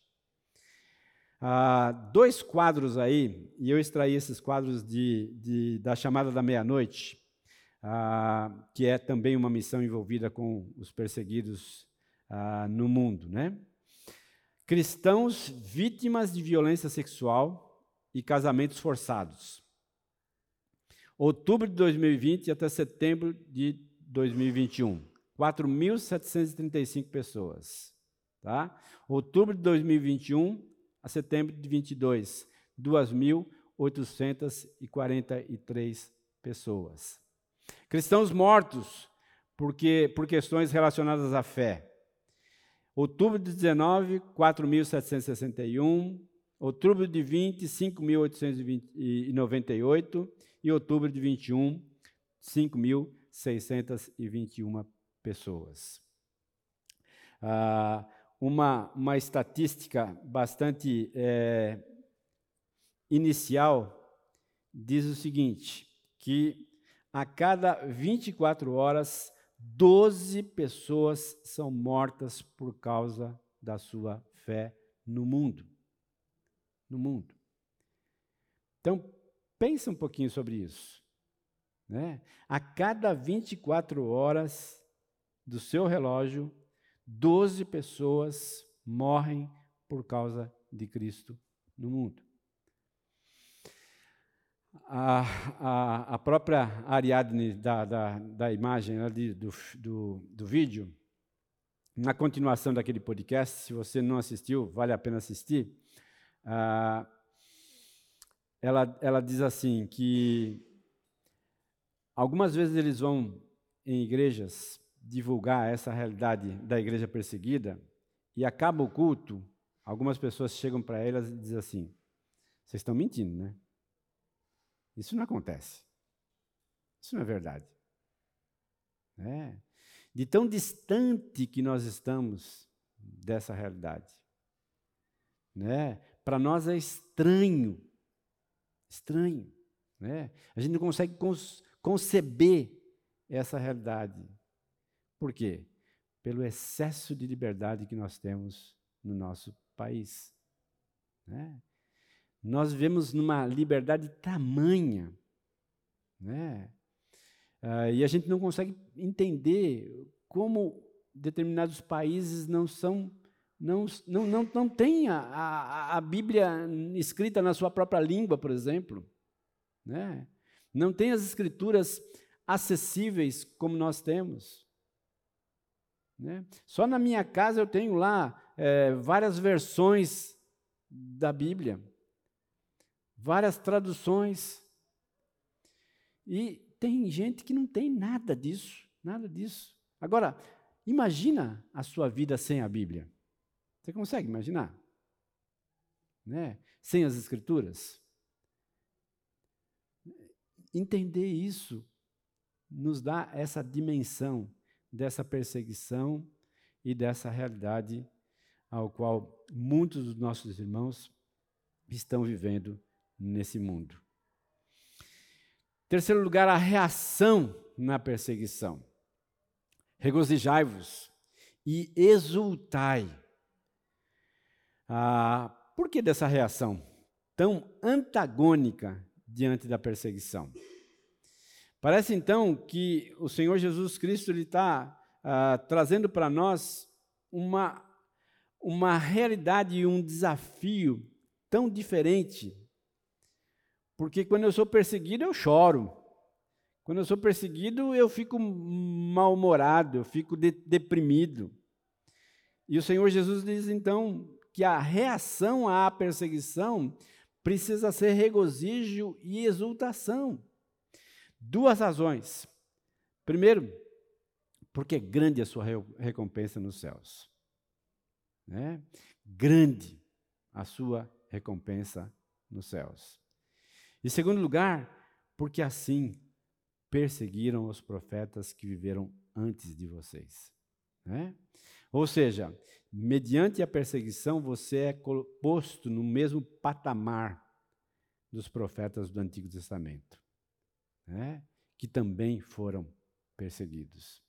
Ah, dois quadros aí, e eu extraí esses quadros de, de da chamada da meia-noite, ah, que é também uma missão envolvida com os perseguidos ah, no mundo, né? Cristãos vítimas de violência sexual e casamentos forçados. Outubro de 2020 até setembro de 2021, 4.735 pessoas. Tá? Outubro de 2021 a setembro de 22, 2.843 pessoas. Cristãos mortos porque, por questões relacionadas à fé. Outubro de 19, 4.761. Outubro de 20, 5.898. E outubro de 21, 5.621 pessoas. Ah, uma, uma estatística bastante é, inicial diz o seguinte: que a cada 24 horas, 12 pessoas são mortas por causa da sua fé no mundo. No mundo. Então, pensa um pouquinho sobre isso. Né? A cada 24 horas do seu relógio, 12 pessoas morrem por causa de Cristo no mundo. A, a, a própria Ariadne da, da, da imagem ali, do, do, do vídeo, na continuação daquele podcast, se você não assistiu, vale a pena assistir. Ah, ela, ela diz assim que algumas vezes eles vão em igrejas divulgar essa realidade da igreja perseguida e acaba o culto, algumas pessoas chegam para elas e dizem assim: vocês estão mentindo, né? Isso não acontece. Isso não é verdade. É. De tão distante que nós estamos dessa realidade. Né? Para nós é estranho. Estranho. Né? A gente não consegue conceber essa realidade. Por quê? Pelo excesso de liberdade que nós temos no nosso país. Né? Nós vivemos numa liberdade tamanha, né? Uh, e a gente não consegue entender como determinados países não são, não, não, não, não têm a, a, a Bíblia escrita na sua própria língua, por exemplo. Né? Não tem as escrituras acessíveis como nós temos. Né? Só na minha casa eu tenho lá é, várias versões da Bíblia, várias traduções. E tem gente que não tem nada disso, nada disso. Agora, imagina a sua vida sem a Bíblia. Você consegue imaginar? Né? Sem as Escrituras? Entender isso nos dá essa dimensão dessa perseguição e dessa realidade ao qual muitos dos nossos irmãos estão vivendo nesse mundo. Terceiro lugar, a reação na perseguição. Regozijai-vos e exultai. Ah, por que dessa reação tão antagônica diante da perseguição? Parece então que o Senhor Jesus Cristo está ah, trazendo para nós uma, uma realidade e um desafio tão diferente. Porque quando eu sou perseguido, eu choro. Quando eu sou perseguido, eu fico mal-humorado, eu fico de deprimido. E o Senhor Jesus diz então que a reação à perseguição precisa ser regozijo e exultação. Duas razões. Primeiro, porque grande é a sua recompensa nos céus. Né? Grande a sua recompensa nos céus. Em segundo lugar, porque assim perseguiram os profetas que viveram antes de vocês. Né? Ou seja, mediante a perseguição, você é posto no mesmo patamar dos profetas do Antigo Testamento, né? que também foram perseguidos,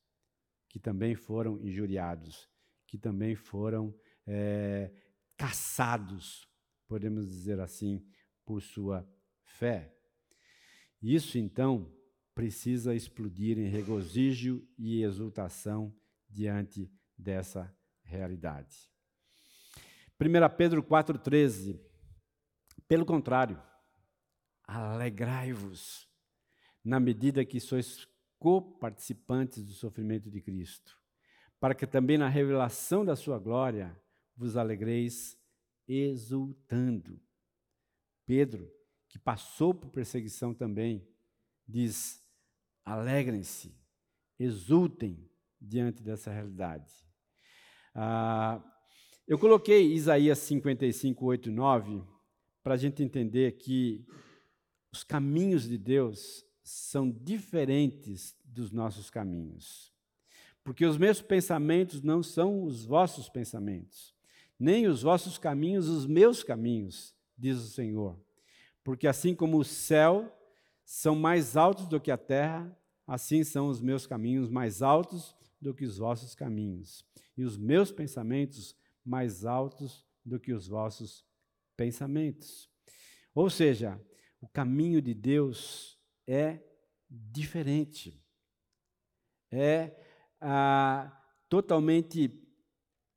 que também foram injuriados, que também foram é, caçados, podemos dizer assim, por sua fé. Isso, então, precisa explodir em regozijo e exultação diante dessa realidade. 1 Pedro 4,13. Pelo contrário, alegrai-vos na medida que sois coparticipantes do sofrimento de Cristo, para que também na revelação da sua glória vos alegreis exultando. Pedro, que passou por perseguição também, diz: alegrem-se, exultem diante dessa realidade. Ah, eu coloquei Isaías 55, 8 9 para a gente entender que os caminhos de Deus são diferentes dos nossos caminhos. Porque os meus pensamentos não são os vossos pensamentos, nem os vossos caminhos os meus caminhos, diz o Senhor. Porque assim como o céu são mais altos do que a terra, assim são os meus caminhos mais altos do que os vossos caminhos, e os meus pensamentos mais altos do que os vossos pensamentos. Ou seja, o caminho de Deus é diferente, é ah, totalmente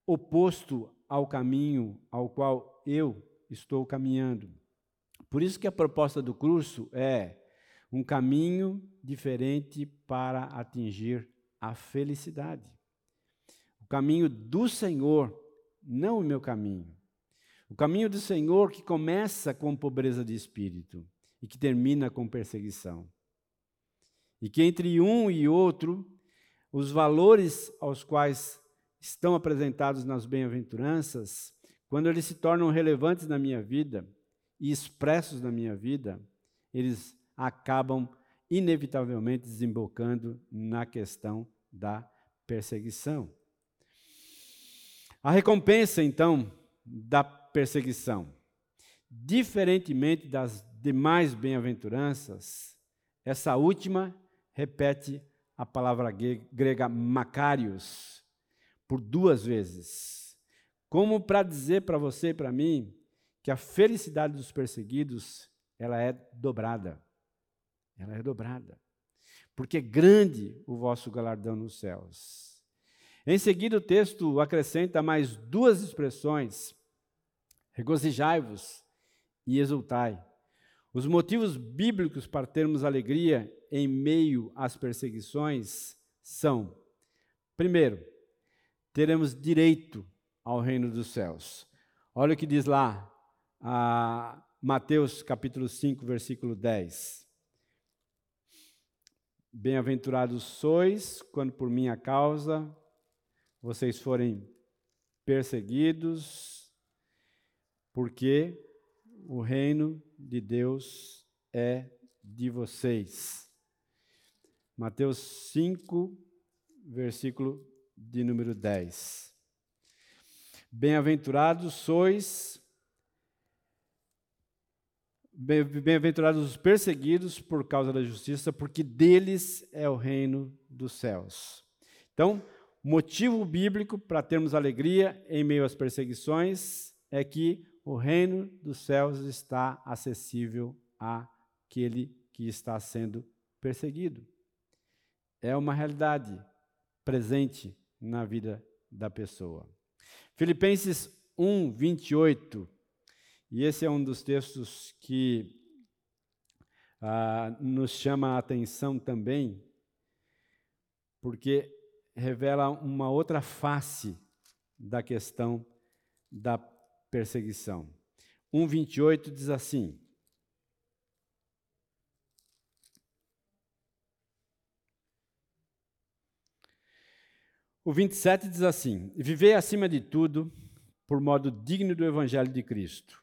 oposto ao caminho ao qual eu estou caminhando. Por isso que a proposta do curso é um caminho diferente para atingir a felicidade. O caminho do Senhor, não o meu caminho. O caminho do Senhor que começa com pobreza de espírito e que termina com perseguição. E que entre um e outro, os valores aos quais estão apresentados nas bem-aventuranças, quando eles se tornam relevantes na minha vida e expressos na minha vida, eles acabam inevitavelmente desembocando na questão da perseguição. A recompensa, então, da perseguição, diferentemente das demais bem-aventuranças, essa última repete a palavra grega macarios por duas vezes, como para dizer para você e para mim que a felicidade dos perseguidos ela é dobrada. Ela é dobrada porque grande o vosso galardão nos céus. Em seguida, o texto acrescenta mais duas expressões: regozijai-vos e exultai. Os motivos bíblicos para termos alegria em meio às perseguições são: primeiro, teremos direito ao reino dos céus. Olha o que diz lá, Mateus capítulo 5, versículo 10. Bem-aventurados sois quando por minha causa vocês forem perseguidos, porque o reino de Deus é de vocês. Mateus 5, versículo de número 10. Bem-aventurados sois Bem-aventurados os perseguidos por causa da justiça, porque deles é o reino dos céus. Então, motivo bíblico para termos alegria em meio às perseguições é que o reino dos céus está acessível àquele que está sendo perseguido. É uma realidade presente na vida da pessoa. Filipenses 1, 28 e esse é um dos textos que ah, nos chama a atenção também, porque revela uma outra face da questão da perseguição. 1,28 diz assim: O 27 diz assim: Vivei acima de tudo por modo digno do evangelho de Cristo,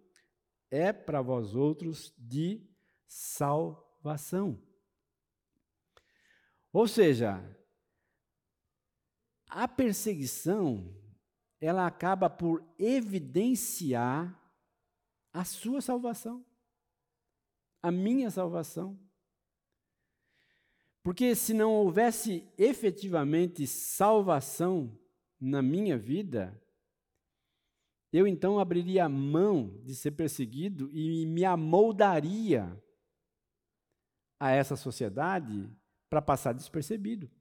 é para vós outros de salvação. Ou seja, a perseguição ela acaba por evidenciar a sua salvação, a minha salvação. Porque se não houvesse efetivamente salvação na minha vida, eu então abriria mão de ser perseguido e me amoldaria a essa sociedade para passar despercebido.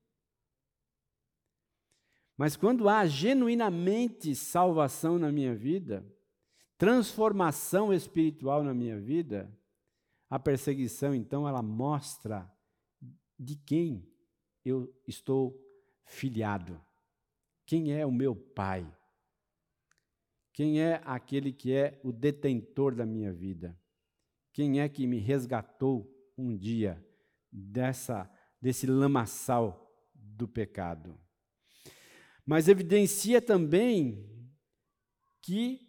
Mas quando há genuinamente salvação na minha vida, transformação espiritual na minha vida, a perseguição então ela mostra de quem eu estou filiado. Quem é o meu pai? Quem é aquele que é o detentor da minha vida? Quem é que me resgatou um dia dessa desse lamaçal do pecado? Mas evidencia também que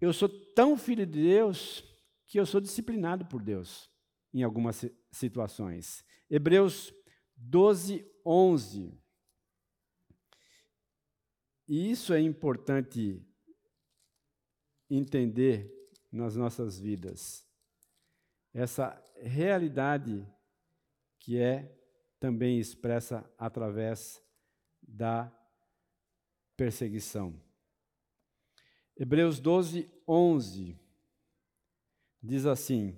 eu sou tão filho de Deus que eu sou disciplinado por Deus em algumas situações. Hebreus 12, 11. E isso é importante entender nas nossas vidas. Essa realidade que é também expressa através da perseguição. Hebreus 12, 11 diz assim: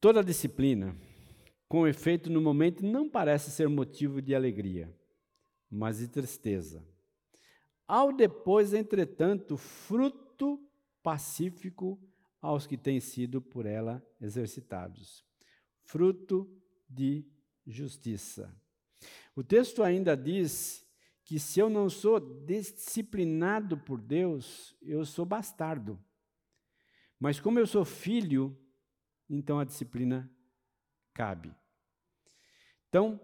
Toda disciplina com efeito no momento, não parece ser motivo de alegria, mas de tristeza. Ao depois, entretanto, fruto pacífico aos que têm sido por ela exercitados. Fruto de justiça. O texto ainda diz que se eu não sou disciplinado por Deus, eu sou bastardo. Mas como eu sou filho, então a disciplina cabe. Então,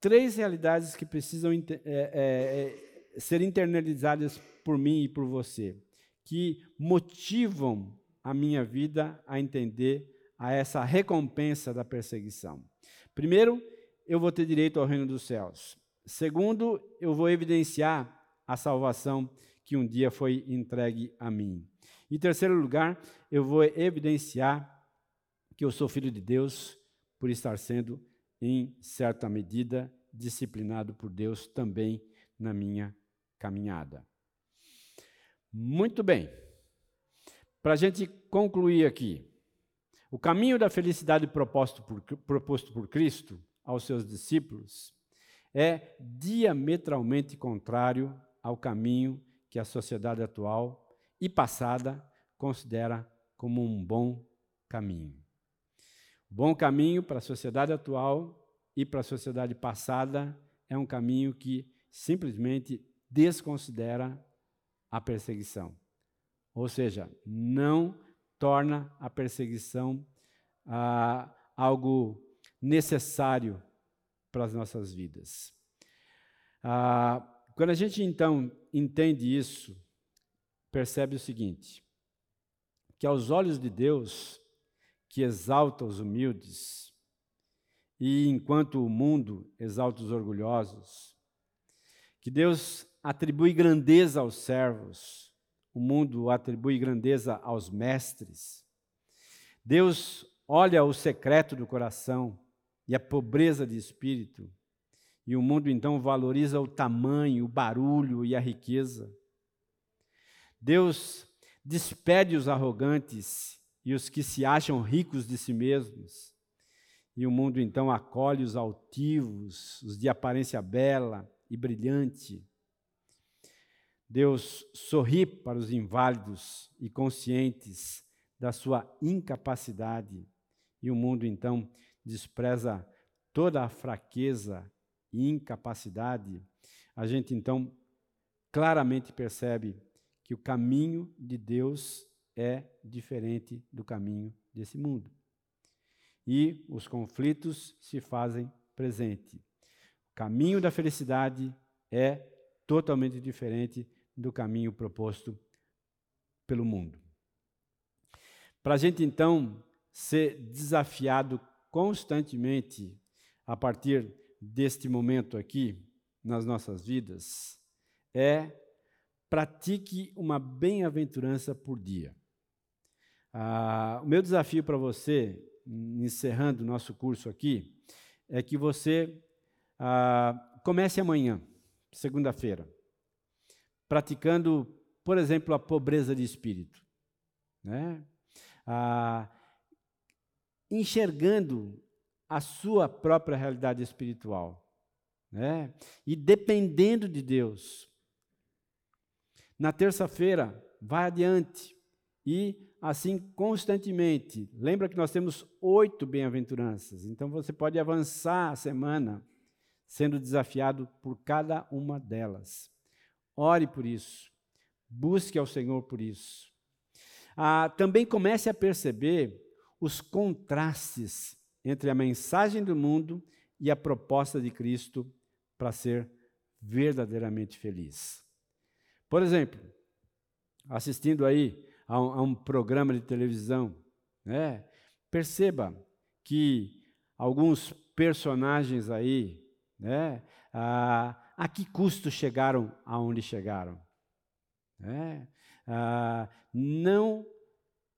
três realidades que precisam é, é, é, ser internalizadas por mim e por você, que motivam a minha vida a entender a essa recompensa da perseguição. Primeiro, eu vou ter direito ao reino dos céus. Segundo, eu vou evidenciar a salvação que um dia foi entregue a mim. Em terceiro lugar, eu vou evidenciar que eu sou filho de Deus por estar sendo em certa medida, disciplinado por Deus também na minha caminhada. Muito bem. Para a gente concluir aqui, o caminho da felicidade proposto por, proposto por Cristo aos seus discípulos é diametralmente contrário ao caminho que a sociedade atual e passada considera como um bom caminho. Bom caminho para a sociedade atual e para a sociedade passada é um caminho que simplesmente desconsidera a perseguição. Ou seja, não torna a perseguição ah, algo necessário para as nossas vidas. Ah, quando a gente então entende isso, percebe o seguinte: que aos olhos de Deus, que exalta os humildes, e enquanto o mundo exalta os orgulhosos. Que Deus atribui grandeza aos servos, o mundo atribui grandeza aos mestres. Deus olha o secreto do coração e a pobreza de espírito, e o mundo então valoriza o tamanho, o barulho e a riqueza. Deus despede os arrogantes e os que se acham ricos de si mesmos. E o mundo então acolhe os altivos, os de aparência bela e brilhante. Deus sorri para os inválidos e conscientes da sua incapacidade. E o mundo então despreza toda a fraqueza e incapacidade. A gente então claramente percebe que o caminho de Deus é diferente do caminho desse mundo. E os conflitos se fazem presente. O caminho da felicidade é totalmente diferente do caminho proposto pelo mundo. Para a gente então ser desafiado constantemente a partir deste momento aqui nas nossas vidas é pratique uma bem-aventurança por dia. Ah, o meu desafio para você, encerrando o nosso curso aqui, é que você ah, comece amanhã, segunda-feira, praticando, por exemplo, a pobreza de espírito. Né? Ah, enxergando a sua própria realidade espiritual. Né? E dependendo de Deus. Na terça-feira, vai adiante e assim constantemente. Lembra que nós temos oito bem-aventuranças, então você pode avançar a semana sendo desafiado por cada uma delas. Ore por isso, busque ao Senhor por isso. Ah, também comece a perceber os contrastes entre a mensagem do mundo e a proposta de Cristo para ser verdadeiramente feliz. Por exemplo, assistindo aí a um, a um programa de televisão, né? perceba que alguns personagens aí, né? a, a que custo chegaram aonde chegaram? Né? Ah, não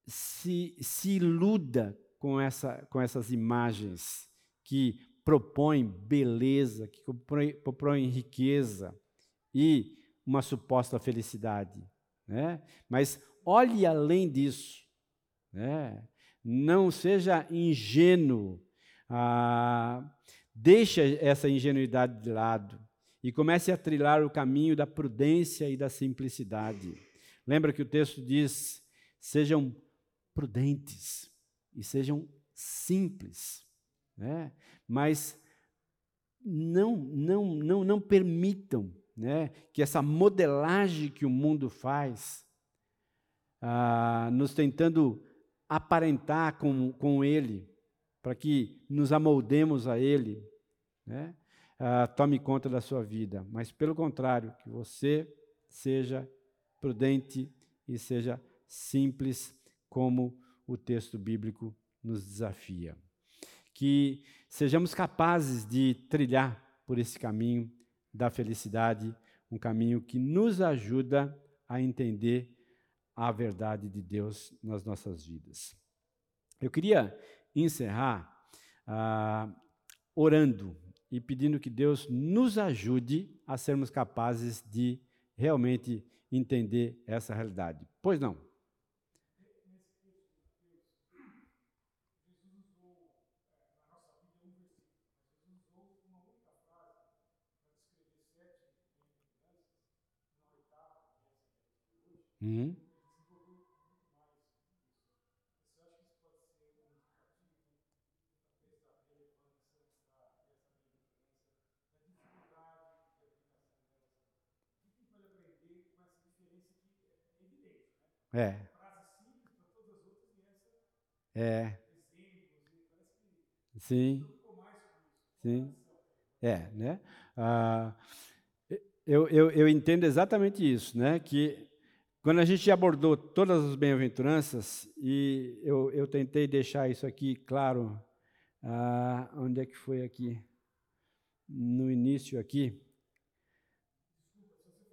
se, se iluda com, essa, com essas imagens que propõem beleza, que propõem riqueza e uma suposta felicidade. Né? Mas olhe além disso. Né? Não seja ingênuo. Ah, deixe essa ingenuidade de lado e comece a trilhar o caminho da prudência e da simplicidade. Lembra que o texto diz: sejam prudentes e sejam simples, né? mas não, não, não, não permitam né, que essa modelagem que o mundo faz, ah, nos tentando aparentar com, com Ele, para que nos amoldemos a Ele, né, ah, tome conta da sua vida, mas pelo contrário, que você seja prudente e seja simples como o texto bíblico nos desafia. Que sejamos capazes de trilhar por esse caminho da felicidade, um caminho que nos ajuda a entender a verdade de Deus nas nossas vidas. Eu queria encerrar ah, orando e pedindo que Deus nos ajude a sermos capazes de realmente entender essa realidade. Pois não? Uhum. É. É. Sim. Sim. É, né? Ah, eu, eu, eu entendo exatamente isso, né? Que quando a gente abordou todas as bem-aventuranças, e eu, eu tentei deixar isso aqui claro, ah, onde é que foi aqui? No início aqui.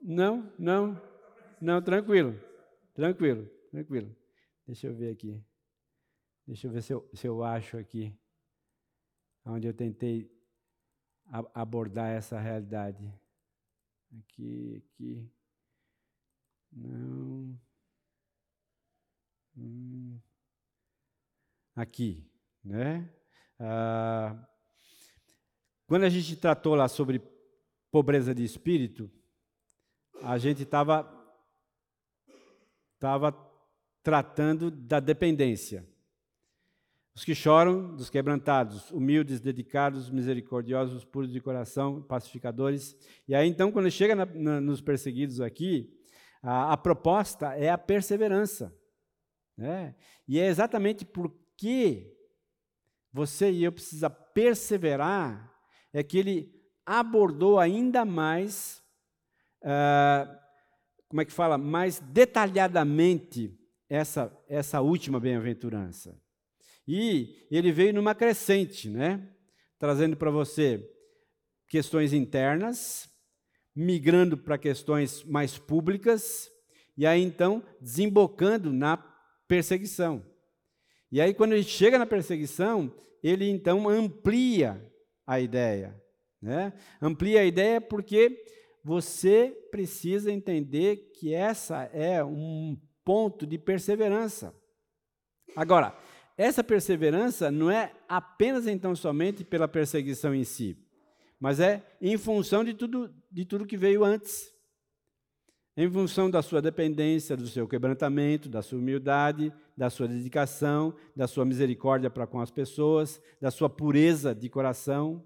Não, não, não, tranquilo, tranquilo, tranquilo. Deixa eu ver aqui. Deixa eu ver se eu, se eu acho aqui, onde eu tentei abordar essa realidade. Aqui, aqui. Não. Hum. aqui, né? Ah, quando a gente tratou lá sobre pobreza de espírito, a gente estava tava tratando da dependência. Os que choram, dos quebrantados, humildes, dedicados, misericordiosos, puros de coração, pacificadores. E aí, então, quando chega na, na, nos perseguidos aqui, a, a, proposta é a perseverança. Né? E é exatamente porque você e eu precisa perseverar, é que ele abordou ainda mais, uh, como é que fala, mais detalhadamente essa, essa última bem-aventurança. E ele veio numa crescente, né? Trazendo para você questões internas, migrando para questões mais públicas, e aí então desembocando na perseguição. E aí, quando ele chega na perseguição, ele então amplia a ideia. Né? Amplia a ideia porque você precisa entender que essa é um ponto de perseverança. Agora, essa perseverança não é apenas então somente pela perseguição em si, mas é em função de tudo, de tudo que veio antes. Em função da sua dependência, do seu quebrantamento, da sua humildade, da sua dedicação, da sua misericórdia para com as pessoas, da sua pureza de coração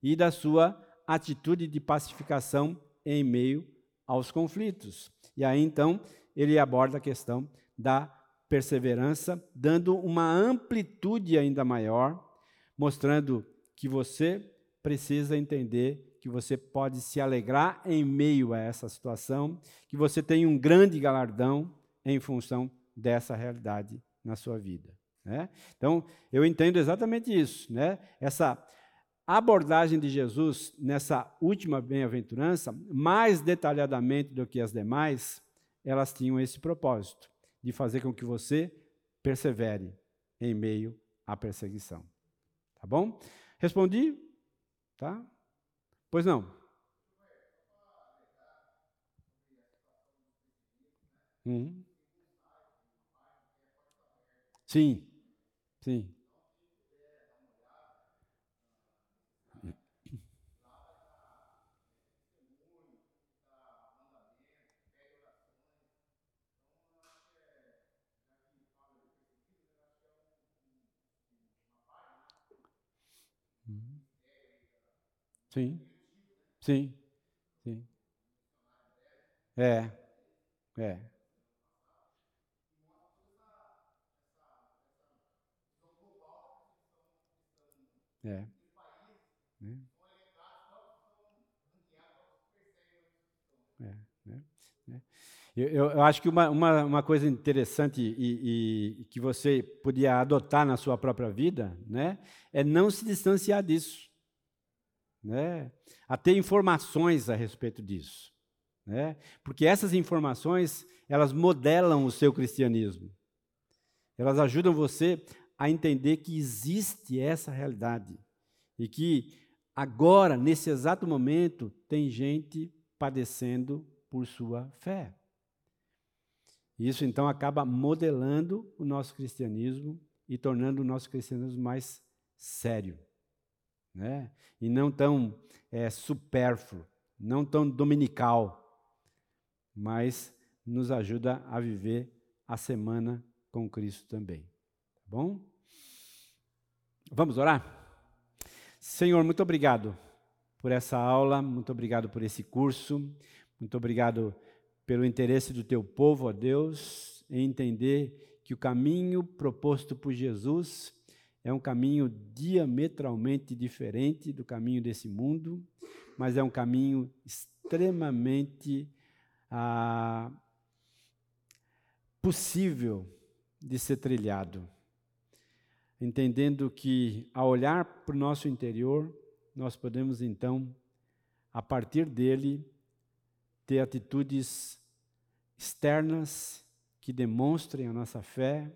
e da sua atitude de pacificação em meio aos conflitos. E aí então ele aborda a questão da perseverança, dando uma amplitude ainda maior, mostrando que você precisa entender que você pode se alegrar em meio a essa situação, que você tem um grande galardão em função dessa realidade na sua vida. Né? Então, eu entendo exatamente isso. Né? Essa abordagem de Jesus nessa última bem-aventurança, mais detalhadamente do que as demais, elas tinham esse propósito de fazer com que você persevere em meio à perseguição. Tá bom? Respondi? Tá? Pois não. Uhum. Sim, sim. Sim, sim, sim. É, é. É. Né? É, né? né? Eu, eu, acho que uma, uma, uma coisa interessante e, e, que você podia adotar na sua própria vida né, é não se distanciar disso né, a ter informações a respeito disso. Né, porque essas informações, elas modelam o seu cristianismo. Elas ajudam você a entender que existe essa realidade e que agora, nesse exato momento, tem gente padecendo por sua fé. Isso então acaba modelando o nosso cristianismo e tornando o nosso cristianismo mais sério né? e não tão é, supérfluo, não tão dominical, mas nos ajuda a viver a semana com Cristo também. Tá bom? Vamos orar? Senhor, muito obrigado por essa aula, muito obrigado por esse curso, muito obrigado pelo interesse do teu povo, ó Deus, em entender que o caminho proposto por Jesus é um caminho diametralmente diferente do caminho desse mundo, mas é um caminho extremamente ah, possível de ser trilhado. Entendendo que, ao olhar para o nosso interior, nós podemos então, a partir dele, ter atitudes externas que demonstrem a nossa fé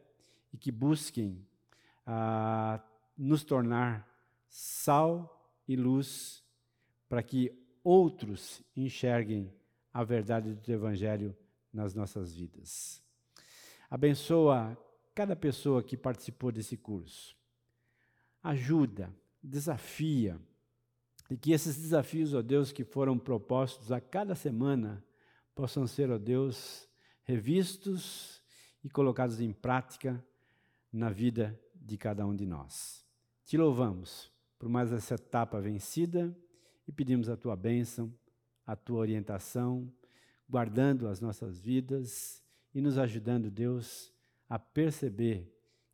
e que busquem a nos tornar sal e luz para que outros enxerguem a verdade do Evangelho nas nossas vidas. Abençoa cada pessoa que participou desse curso. Ajuda, desafia, e que esses desafios, ó Deus, que foram propostos a cada semana, possam ser, ó Deus, revistos e colocados em prática na vida de cada um de nós. Te louvamos por mais essa etapa vencida e pedimos a tua bênção, a tua orientação, guardando as nossas vidas e nos ajudando, Deus, a perceber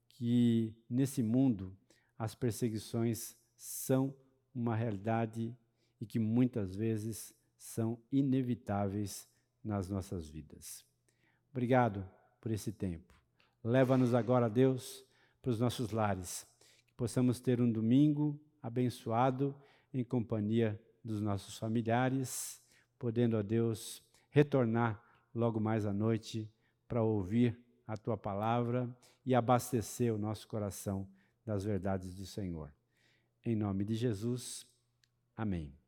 que nesse mundo as perseguições são uma realidade e que muitas vezes são inevitáveis nas nossas vidas. Obrigado por esse tempo. Leva-nos agora, Deus, para os nossos lares, que possamos ter um domingo abençoado em companhia dos nossos familiares, podendo, ó Deus, retornar logo mais à noite para ouvir a tua palavra e abastecer o nosso coração das verdades do Senhor. Em nome de Jesus, amém.